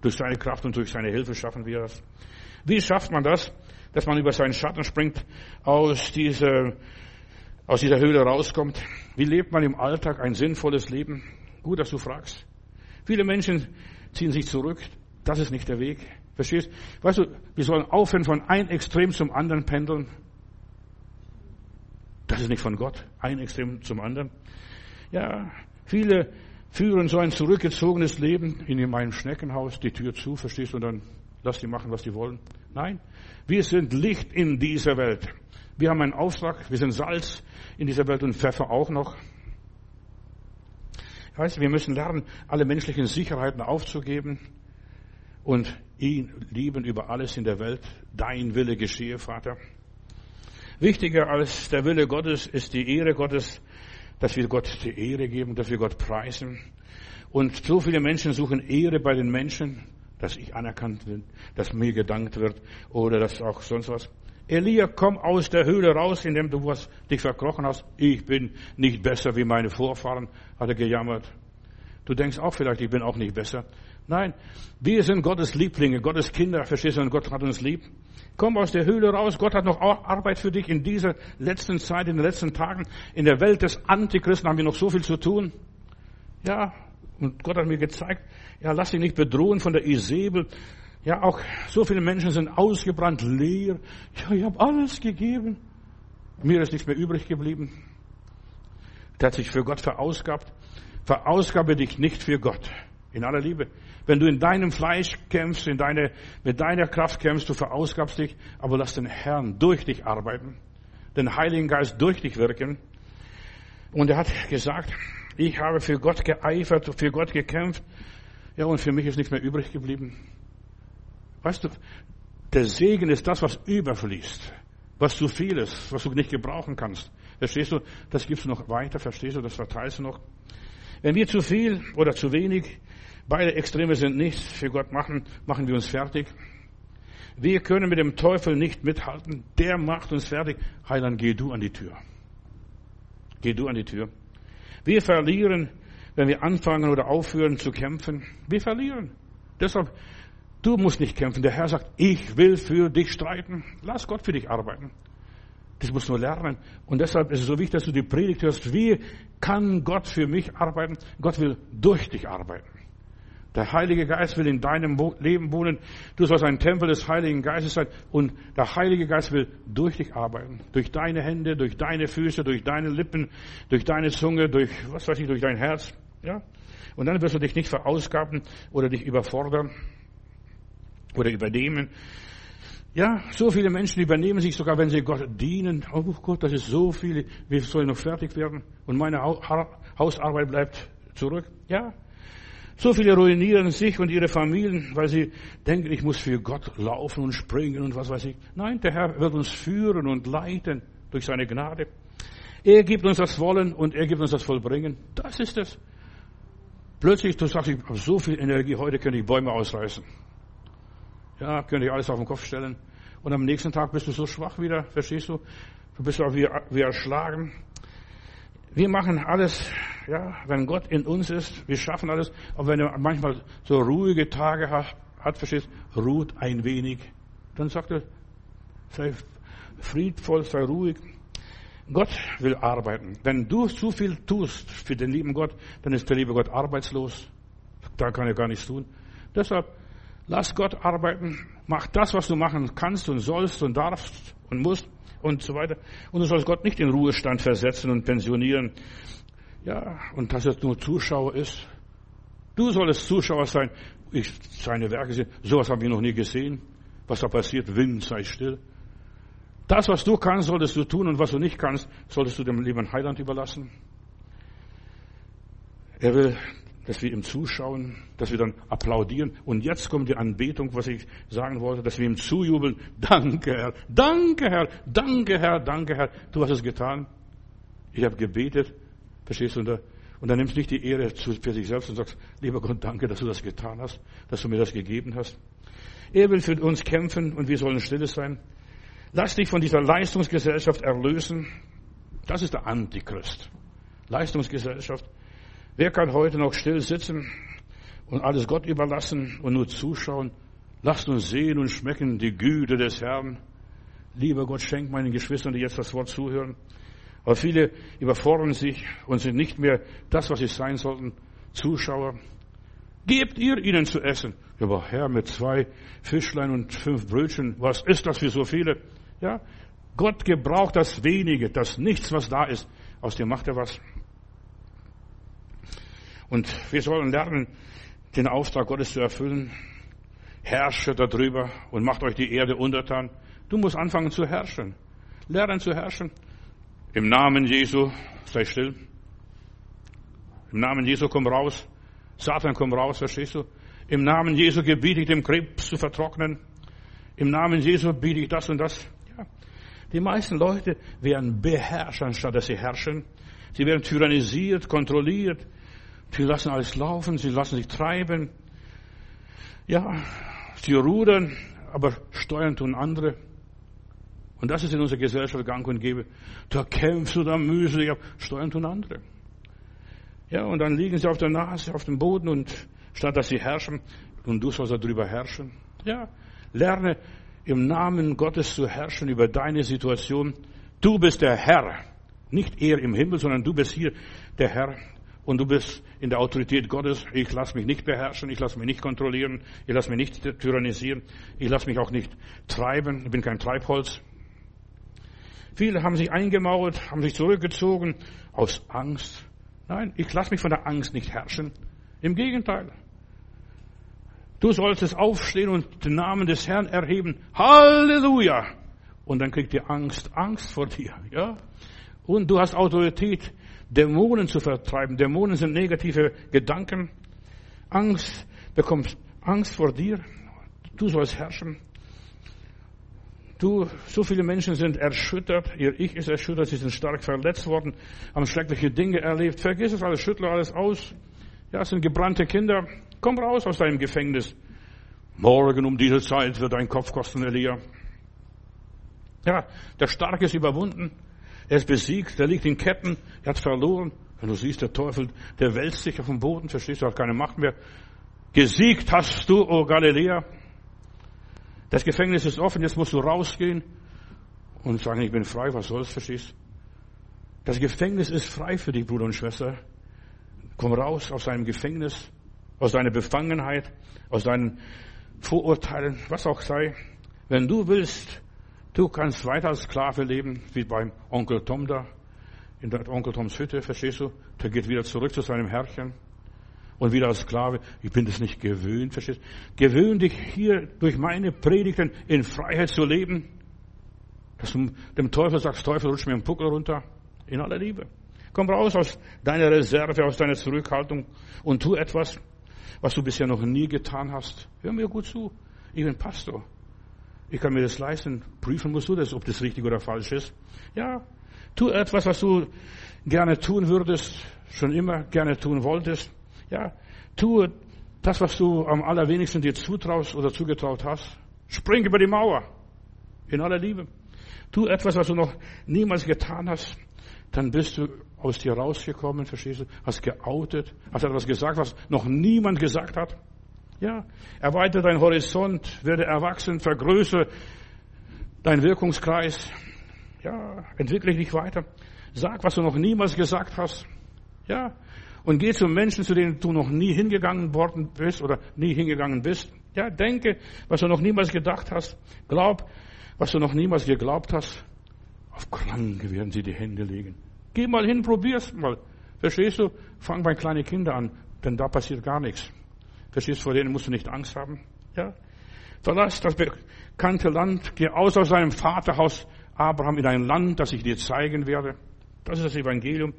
Durch seine Kraft und durch seine Hilfe schaffen wir das. Wie schafft man das, dass man über seinen Schatten springt, aus dieser, aus dieser Höhle rauskommt? Wie lebt man im Alltag ein sinnvolles Leben? Gut, dass du fragst. Viele Menschen ziehen sich zurück. Das ist nicht der Weg. Verstehst? Weißt du, wir sollen aufhören, von einem Extrem zum anderen pendeln. Das ist nicht von Gott. Ein Extrem zum anderen. Ja, viele führen so ein zurückgezogenes Leben in meinem Schneckenhaus, die Tür zu, verstehst du, und dann lass die machen, was die wollen. Nein, wir sind Licht in dieser Welt. Wir haben einen Auftrag, wir sind Salz in dieser Welt und Pfeffer auch noch. Weißt du, wir müssen lernen, alle menschlichen Sicherheiten aufzugeben und ihn lieben über alles in der Welt. Dein Wille geschehe, Vater. Wichtiger als der Wille Gottes ist die Ehre Gottes dass wir Gott die Ehre geben, dass wir Gott preisen. Und so viele Menschen suchen Ehre bei den Menschen, dass ich anerkannt bin, dass mir gedankt wird oder dass auch sonst was. Elia, komm aus der Höhle raus, indem du was dich verkrochen hast. Ich bin nicht besser wie meine Vorfahren, hat er gejammert. Du denkst auch vielleicht, ich bin auch nicht besser. Nein, wir sind Gottes Lieblinge, Gottes Kinder, verstehst du, und Gott hat uns lieb. Komm aus der Höhle raus. Gott hat noch Arbeit für dich in dieser letzten Zeit, in den letzten Tagen. In der Welt des Antichristen haben wir noch so viel zu tun. Ja, und Gott hat mir gezeigt, ja, lass dich nicht bedrohen von der Isabel. Ja, auch so viele Menschen sind ausgebrannt, leer. Ja, ich habe alles gegeben. Mir ist nichts mehr übrig geblieben. Der hat sich für Gott verausgabt. Verausgabe dich nicht für Gott. In aller Liebe. Wenn du in deinem Fleisch kämpfst, in deine, mit deiner Kraft kämpfst, du verausgabst dich, aber lass den Herrn durch dich arbeiten, den Heiligen Geist durch dich wirken. Und er hat gesagt, ich habe für Gott geeifert, für Gott gekämpft. Ja, und für mich ist nichts mehr übrig geblieben. Weißt du, der Segen ist das, was überfließt, was zu viel ist, was du nicht gebrauchen kannst. Verstehst du? Das gibst du noch weiter, verstehst du? Das verteilst du noch. Wenn wir zu viel oder zu wenig Beide Extreme sind nichts für Gott machen, machen wir uns fertig. Wir können mit dem Teufel nicht mithalten. Der macht uns fertig. Heiland, geh du an die Tür. Geh du an die Tür. Wir verlieren, wenn wir anfangen oder aufhören zu kämpfen. Wir verlieren. Deshalb, du musst nicht kämpfen. Der Herr sagt, ich will für dich streiten. Lass Gott für dich arbeiten. Das musst du lernen. Und deshalb ist es so wichtig, dass du die Predigt hörst. Wie kann Gott für mich arbeiten? Gott will durch dich arbeiten. Der Heilige Geist will in deinem Leben wohnen. Du sollst ein Tempel des Heiligen Geistes sein. Und der Heilige Geist will durch dich arbeiten. Durch deine Hände, durch deine Füße, durch deine Lippen, durch deine Zunge, durch, was weiß ich, durch dein Herz. Ja? Und dann wirst du dich nicht verausgaben oder dich überfordern oder übernehmen. Ja, so viele Menschen übernehmen sich sogar, wenn sie Gott dienen. Oh Gott, das ist so viel. Wir sollen noch fertig werden. Und meine Hausarbeit bleibt zurück. Ja, so viele ruinieren sich und ihre Familien, weil sie denken, ich muss für Gott laufen und springen und was weiß ich. Nein, der Herr wird uns führen und leiten durch seine Gnade. Er gibt uns das Wollen und er gibt uns das Vollbringen. Das ist es. Plötzlich, du sagst, ich habe so viel Energie, heute könnte ich Bäume ausreißen. Ja, könnte ich alles auf den Kopf stellen. Und am nächsten Tag bist du so schwach wieder, verstehst du? Du bist auch wie, wie erschlagen. Wir machen alles, ja, wenn Gott in uns ist, wir schaffen alles. Aber wenn er manchmal so ruhige Tage hat, hat verstehst, ruht ein wenig. Dann sagt er, sei friedvoll, sei ruhig. Gott will arbeiten. Wenn du zu viel tust für den lieben Gott, dann ist der liebe Gott arbeitslos. Da kann er gar nichts tun. Deshalb, lass Gott arbeiten. Mach das, was du machen kannst und sollst und darfst und musst und so weiter. Und du sollst Gott nicht in Ruhestand versetzen und pensionieren. Ja, und dass es nur Zuschauer ist. Du solltest Zuschauer sein. Ich, seine Werke sind, sowas habe ich noch nie gesehen. Was da passiert, Wind, sei still. Das, was du kannst, solltest du tun und was du nicht kannst, solltest du dem lieben Heiland überlassen. Er will dass wir ihm zuschauen, dass wir dann applaudieren. Und jetzt kommt die Anbetung, was ich sagen wollte, dass wir ihm zujubeln. Danke, Herr, danke, Herr, danke, Herr, danke, Herr. Du hast es getan. Ich habe gebetet, verstehst du, und, da, und dann nimmst du nicht die Ehre für sich selbst und sagst, lieber Gott, danke, dass du das getan hast, dass du mir das gegeben hast. Er will für uns kämpfen und wir sollen stille sein. Lass dich von dieser Leistungsgesellschaft erlösen. Das ist der Antichrist. Leistungsgesellschaft. Wer kann heute noch still sitzen und alles Gott überlassen und nur zuschauen? Lasst uns sehen und schmecken die Güte des Herrn. Lieber Gott, schenk meinen Geschwistern, die jetzt das Wort zuhören. Aber viele überfordern sich und sind nicht mehr das, was sie sein sollten, Zuschauer. Gebt ihr ihnen zu essen. Aber Herr, mit zwei Fischlein und fünf Brötchen, was ist das für so viele? Ja, Gott gebraucht das wenige, das nichts, was da ist. Aus dem macht er was. Und wir sollen lernen, den Auftrag Gottes zu erfüllen. Herrsche darüber und macht euch die Erde untertan. Du musst anfangen zu herrschen. Lernen zu herrschen. Im Namen Jesu, sei still. Im Namen Jesu komm raus. Satan komm raus, verstehst du? Im Namen Jesu gebiete ich dem Krebs zu vertrocknen. Im Namen Jesu biete ich das und das. Ja. Die meisten Leute werden beherrscht, anstatt dass sie herrschen. Sie werden tyrannisiert, kontrolliert. Sie lassen alles laufen, sie lassen sich treiben. Ja, sie rudern, aber steuern tun andere. Und das ist in unserer Gesellschaft gang und gäbe. Da kämpfst du, da mühselig, steuern tun andere. Ja, und dann liegen sie auf der Nase, auf dem Boden und statt dass sie herrschen, und du sollst darüber herrschen. Ja, lerne im Namen Gottes zu herrschen über deine Situation. Du bist der Herr. Nicht er im Himmel, sondern du bist hier der Herr. Und du bist in der Autorität Gottes. Ich lasse mich nicht beherrschen, ich lasse mich nicht kontrollieren, ich lasse mich nicht tyrannisieren, ich lasse mich auch nicht treiben. Ich bin kein Treibholz. Viele haben sich eingemauert, haben sich zurückgezogen aus Angst. Nein, ich lasse mich von der Angst nicht herrschen. Im Gegenteil. Du solltest aufstehen und den Namen des Herrn erheben. Halleluja! Und dann kriegt die Angst Angst vor dir, ja? Und du hast Autorität, Dämonen zu vertreiben. Dämonen sind negative Gedanken. Angst, bekommst Angst vor dir. Du sollst herrschen. Du, so viele Menschen sind erschüttert. Ihr Ich ist erschüttert. Sie sind stark verletzt worden, haben schreckliche Dinge erlebt. Vergiss es alles, schüttle alles aus. Ja, es sind gebrannte Kinder. Komm raus aus deinem Gefängnis. Morgen um diese Zeit wird dein Kopf kosten, Elia. Ja, der Starke ist überwunden. Er ist besiegt. Der liegt in Ketten. Er hat verloren. Wenn du siehst, der Teufel, der wälzt sich auf dem Boden. Verstehst du, hat keine Macht mehr. Gesiegt hast du, o oh Galiläa. Das Gefängnis ist offen. Jetzt musst du rausgehen und sagen, ich bin frei. Was soll's, verstehst? Das Gefängnis ist frei für dich, Bruder und Schwester. Komm raus aus deinem Gefängnis aus deiner Befangenheit, aus deinen Vorurteilen, was auch sei. Wenn du willst, du kannst weiter als Sklave leben, wie beim Onkel Tom da, in der Onkel Toms Hütte, verstehst du? Der geht wieder zurück zu seinem Herrchen. Und wieder als Sklave, ich bin das nicht gewöhnt, verstehst du? Gewöhn dich hier durch meine Predigten in Freiheit zu leben. Dass du dem Teufel sagst, Teufel, rutsch mir einen Puckel runter. In aller Liebe. Komm raus aus deiner Reserve, aus deiner Zurückhaltung und tu etwas, was du bisher noch nie getan hast. Hör mir gut zu. Ich bin Pastor. Ich kann mir das leisten. Prüfen musst du das, ob das richtig oder falsch ist. Ja, tu etwas, was du gerne tun würdest, schon immer gerne tun wolltest. Ja, tu das, was du am allerwenigsten dir zutraust oder zugetraut hast. Spring über die Mauer. In aller Liebe. Tu etwas, was du noch niemals getan hast. Dann bist du aus dir rausgekommen, verstehst du? Hast geoutet, hast etwas gesagt, was noch niemand gesagt hat. Ja, erweitere deinen Horizont, werde erwachsen, vergrößere deinen Wirkungskreis. Ja, entwickle dich weiter. Sag, was du noch niemals gesagt hast. Ja, und geh zu Menschen, zu denen du noch nie hingegangen worden bist oder nie hingegangen bist. Ja, denke, was du noch niemals gedacht hast. Glaub, was du noch niemals geglaubt hast. Auf Kranke werden sie die Hände legen. Geh mal hin, probier's mal. Verstehst du? Fang bei kleinen Kindern an, denn da passiert gar nichts. Verstehst vor denen musst du nicht Angst haben. Ja? Verlass das bekannte Land, geh aus aus deinem Vaterhaus Abraham in ein Land, das ich dir zeigen werde. Das ist das Evangelium.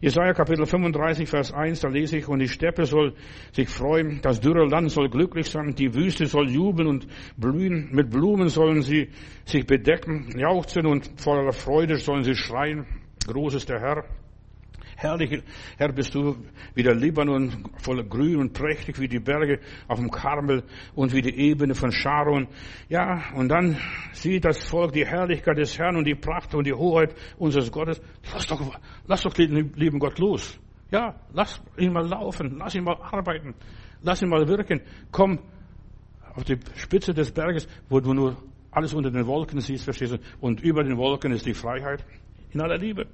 Jesaja Kapitel 35, Vers 1, da lese ich, und die Steppe soll sich freuen, das dürre Land soll glücklich sein, die Wüste soll jubeln und blühen, mit Blumen sollen sie sich bedecken, jauchzen und voller Freude sollen sie schreien. Groß ist der Herr. Herrlich, Herr, bist du wie der Libanon, voll grün und prächtig wie die Berge auf dem Karmel und wie die Ebene von Sharon. Ja, und dann sieht das Volk die Herrlichkeit des Herrn und die Pracht und die Hoheit unseres Gottes. Lass doch, lass doch den lieben Gott los. Ja, lass ihn mal laufen, lass ihn mal arbeiten, lass ihn mal wirken. Komm auf die Spitze des Berges, wo du nur alles unter den Wolken siehst, verstehst du? Und über den Wolken ist die Freiheit in aller Liebe.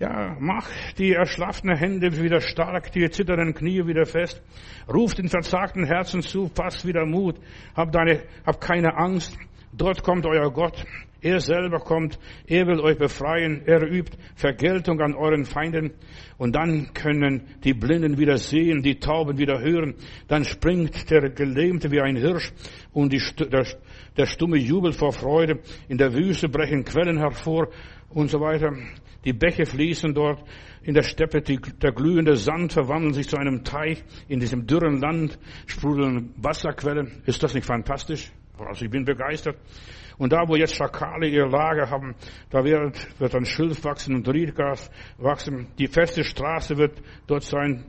Ja, mach die erschlafften Hände wieder stark, die zitternden Knie wieder fest. Ruf den verzagten Herzen zu, fass wieder Mut. Hab deine, hab keine Angst. Dort kommt euer Gott. Er selber kommt. Er will euch befreien. Er übt Vergeltung an euren Feinden. Und dann können die Blinden wieder sehen, die Tauben wieder hören. Dann springt der Gelähmte wie ein Hirsch und die, der, der stumme Jubel vor Freude. In der Wüste brechen Quellen hervor und so weiter. Die Bäche fließen dort in der Steppe, die, der glühende Sand verwandelt sich zu einem Teich. In diesem dürren Land sprudeln Wasserquellen. Ist das nicht fantastisch? Also ich bin begeistert. Und da, wo jetzt Schakale ihr Lager haben, da wird, wird dann Schilf wachsen und Riedgas wachsen. Die feste Straße wird dort sein.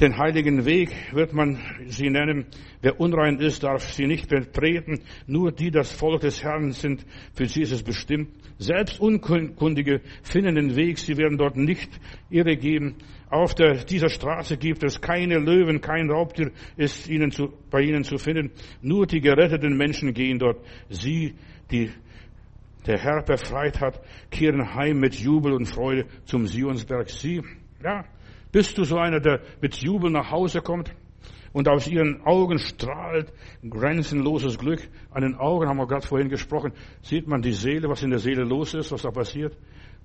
Den heiligen Weg wird man sie nennen. Wer unrein ist, darf sie nicht betreten. Nur die, das Volk des Herrn sind, für sie ist es bestimmt. Selbst Unkundige finden den Weg, sie werden dort nicht irre geben. Auf der, dieser Straße gibt es keine Löwen, kein Raubtier ist ihnen zu, bei ihnen zu finden. Nur die geretteten Menschen gehen dort. Sie, die der Herr befreit hat, kehren heim mit Jubel und Freude zum Sionsberg. Sie, ja, bist du so einer, der mit Jubel nach Hause kommt? Und aus ihren Augen strahlt grenzenloses Glück. An den Augen haben wir gerade vorhin gesprochen. Sieht man die Seele, was in der Seele los ist, was da passiert?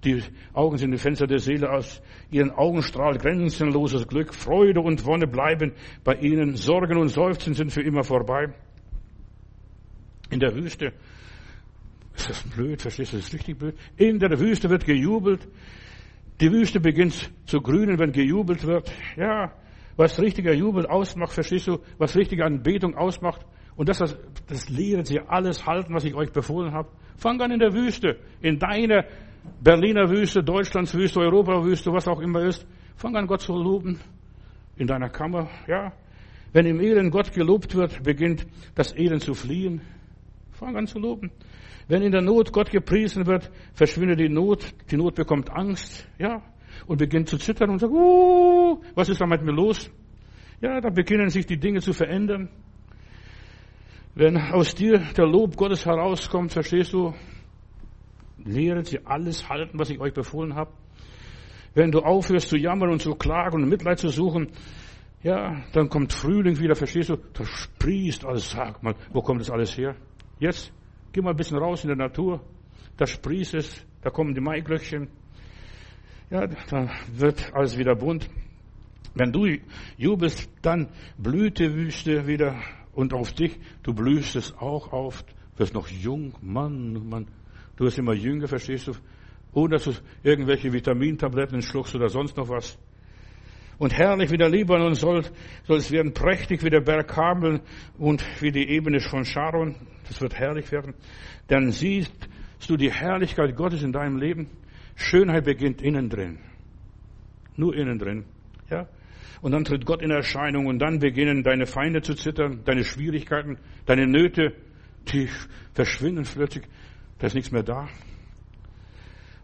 Die Augen sind die Fenster der Seele. Aus ihren Augen strahlt grenzenloses Glück. Freude und Wonne bleiben bei ihnen. Sorgen und Seufzen sind für immer vorbei. In der Wüste. Ist das blöd? Verstehst du? Das ist richtig blöd. In der Wüste wird gejubelt. Die Wüste beginnt zu grünen, wenn gejubelt wird. Ja, was richtiger Jubel ausmacht, verstehst du? Was richtige Anbetung ausmacht. Und das, das, lehren sie alles halten, was ich euch befohlen habe. Fang an in der Wüste, in deiner Berliner Wüste, Deutschlands Wüste, Europa-Wüste, was auch immer ist. Fang an, Gott zu loben. In deiner Kammer, ja. Wenn im Elend Gott gelobt wird, beginnt das Elend zu fliehen. Fang an zu loben. Wenn in der Not Gott gepriesen wird, verschwindet die Not, die Not bekommt Angst, ja, und beginnt zu zittern und sagt, uh, was ist da mit mir los? Ja, da beginnen sich die Dinge zu verändern. Wenn aus dir der Lob Gottes herauskommt, verstehst du, lehren sie alles halten, was ich euch befohlen habe. Wenn du aufhörst zu jammern und zu klagen und Mitleid zu suchen, ja, dann kommt Frühling wieder, verstehst du? Da sprießt alles. Sag mal, wo kommt das alles her? Jetzt Geh mal ein bisschen raus in der Natur. Da sprießt es, da kommen die Maiglöckchen. Ja, da wird alles wieder bunt. Wenn du jubelst, dann blüht die Wüste wieder und auf dich, du blühst es auch auf, wirst noch jung, Mann, Mann. Du wirst immer jünger, verstehst du? Ohne dass du irgendwelche Vitamintabletten schluckst oder sonst noch was. Und herrlich wie der Libanon soll, soll es werden, prächtig wie der Berg Karmel und wie die Ebene von Sharon. Das wird herrlich werden. Dann siehst du die Herrlichkeit Gottes in deinem Leben. Schönheit beginnt innen drin. Nur innen drin. Ja? Und dann tritt Gott in Erscheinung und dann beginnen deine Feinde zu zittern, deine Schwierigkeiten, deine Nöte, die verschwinden plötzlich. Da ist nichts mehr da.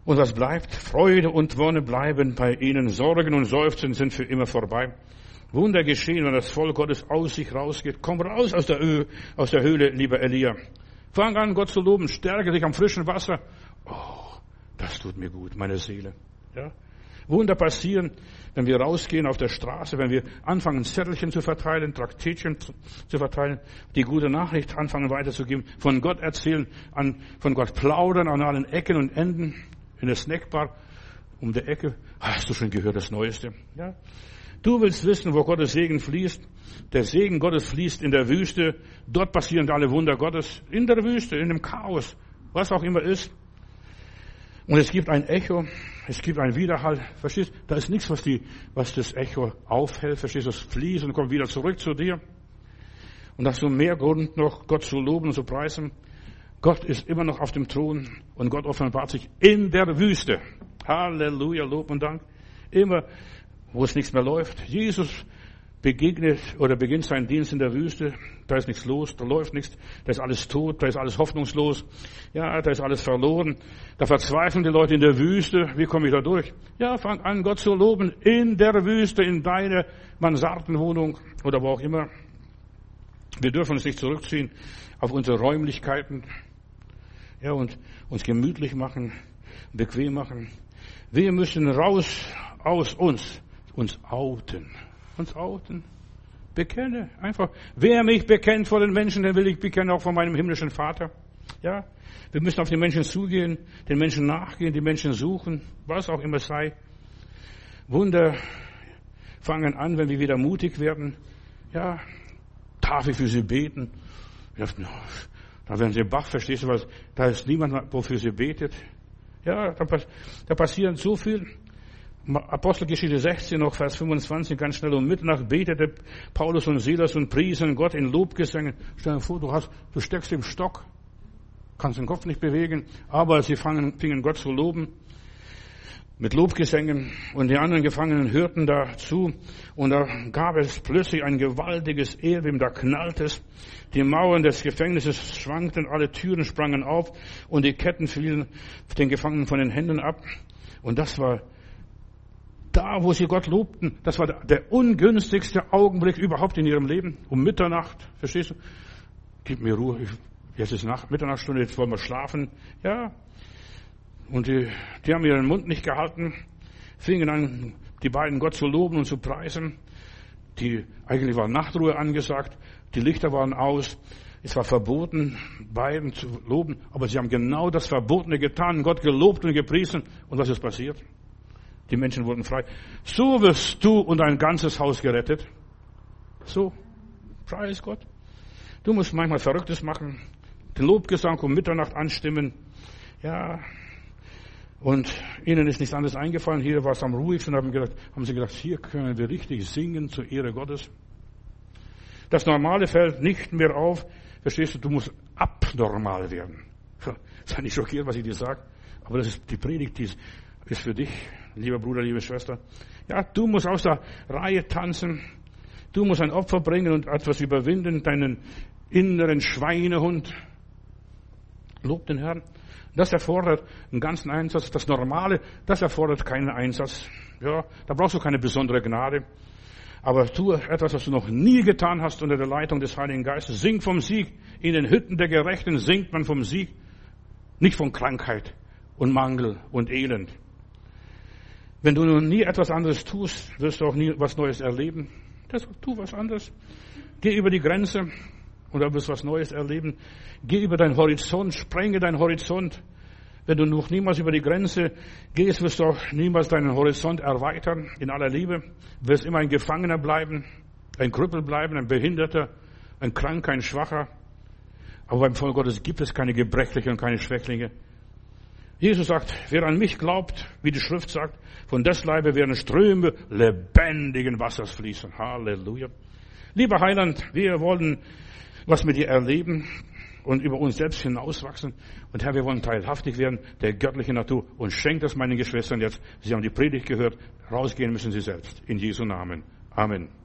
Und was bleibt? Freude und Wonne bleiben bei ihnen. Sorgen und Seufzen sind für immer vorbei. Wunder geschehen, wenn das Volk Gottes aus sich rausgeht. Komm raus aus der, Ö aus der Höhle, lieber Elia. Fang an, Gott zu loben. Stärke dich am frischen Wasser. Oh, das tut mir gut, meine Seele. Ja? Wunder passieren, wenn wir rausgehen auf der Straße, wenn wir anfangen, Zettelchen zu verteilen, Traktätchen zu verteilen, die gute Nachricht anfangen weiterzugeben, von Gott erzählen, an, von Gott plaudern an allen Ecken und Enden, in der Snackbar um der Ecke. Hast du schon gehört das Neueste? Ja? Du willst wissen, wo Gottes Segen fließt. Der Segen Gottes fließt in der Wüste. Dort passieren alle Wunder Gottes. In der Wüste, in dem Chaos, was auch immer ist. Und es gibt ein Echo, es gibt einen Widerhall. Verstehst? Da ist nichts, was die, was das Echo aufhält. Verstehst? Das fließt und kommt wieder zurück zu dir. Und hast du mehr Grund noch, Gott zu loben und zu preisen. Gott ist immer noch auf dem Thron und Gott offenbart sich in der Wüste. Halleluja, Lob und Dank. Immer, wo es nichts mehr läuft. Jesus begegnet oder beginnt seinen Dienst in der Wüste. Da ist nichts los, da läuft nichts, da ist alles tot, da ist alles hoffnungslos. Ja, da ist alles verloren. Da verzweifeln die Leute in der Wüste. Wie komme ich da durch? Ja, fang an, Gott zu loben in der Wüste, in deiner Mansardenwohnung oder wo auch immer. Wir dürfen uns nicht zurückziehen auf unsere Räumlichkeiten. Ja, und uns gemütlich machen, bequem machen. Wir müssen raus aus uns, uns outen uns outen. Bekenne einfach. Wer mich bekennt vor den Menschen, den will ich bekennen auch vor meinem himmlischen Vater. Ja, wir müssen auf die Menschen zugehen, den Menschen nachgehen, die Menschen suchen, was auch immer sei. Wunder fangen an, wenn wir wieder mutig werden. Ja, darf ich für sie beten? Da werden sie Bach, verstehst du was? Da ist niemand, wofür sie betet. Ja, da, da passieren so viel. Apostelgeschichte 16 noch, Vers 25, ganz schnell um Mitternacht betete Paulus und Silas und priesen Gott in Lobgesängen. Stell dir vor, du hast, du steckst im Stock, kannst den Kopf nicht bewegen, aber sie fangen, fingen Gott zu loben mit Lobgesängen und die anderen Gefangenen hörten dazu und da gab es plötzlich ein gewaltiges Erdbeben, da knallte es, die Mauern des Gefängnisses schwankten, alle Türen sprangen auf und die Ketten fielen den Gefangenen von den Händen ab und das war da, wo sie Gott lobten, das war der ungünstigste Augenblick überhaupt in ihrem Leben. Um Mitternacht, verstehst du? Gib mir Ruhe, jetzt ist Nacht, Mitternachtstunde, jetzt wollen wir schlafen. Ja. Und die, die haben ihren Mund nicht gehalten, fingen an, die beiden Gott zu loben und zu preisen. Die, eigentlich war Nachtruhe angesagt, die Lichter waren aus, es war verboten, beiden zu loben, aber sie haben genau das Verbotene getan, Gott gelobt und gepriesen. Und was ist passiert? Die Menschen wurden frei. So wirst du und dein ganzes Haus gerettet. So. Preis Gott. Du musst manchmal Verrücktes machen. Den Lobgesang um Mitternacht anstimmen. Ja. Und ihnen ist nichts anderes eingefallen. Hier war es am ruhigsten. Haben, gedacht, haben sie gedacht, hier können wir richtig singen zur Ehre Gottes. Das Normale fällt nicht mehr auf. Verstehst du? Du musst abnormal werden. Sei nicht schockiert, was ich dir sage. Aber das ist die Predigt, die ist für dich lieber Bruder, liebe Schwester. Ja, du musst aus der Reihe tanzen. Du musst ein Opfer bringen und etwas überwinden, deinen inneren Schweinehund. Lob den Herrn. Das erfordert einen ganzen Einsatz. Das Normale, das erfordert keinen Einsatz. Ja, da brauchst du keine besondere Gnade. Aber tu etwas, was du noch nie getan hast unter der Leitung des Heiligen Geistes. Sing vom Sieg. In den Hütten der Gerechten singt man vom Sieg. Nicht von Krankheit und Mangel und Elend. Wenn du nun nie etwas anderes tust, wirst du auch nie was Neues erleben. Das, tu was anderes. Geh über die Grenze und du wirst was Neues erleben. Geh über deinen Horizont, sprenge deinen Horizont. Wenn du noch niemals über die Grenze gehst, wirst du auch niemals deinen Horizont erweitern in aller Liebe. Du wirst immer ein Gefangener bleiben, ein Krüppel bleiben, ein Behinderter, ein Kranker, ein Schwacher. Aber beim Volk Gottes gibt es keine Gebrechlichen und keine Schwächlinge. Jesus sagt, wer an mich glaubt, wie die Schrift sagt, von des Leibe werden Ströme lebendigen Wassers fließen. Halleluja. Lieber Heiland, wir wollen was mit dir erleben und über uns selbst hinauswachsen. Und Herr, wir wollen teilhaftig werden der göttlichen Natur und schenkt das meinen Geschwistern jetzt. Sie haben die Predigt gehört. Rausgehen müssen sie selbst. In Jesu Namen. Amen.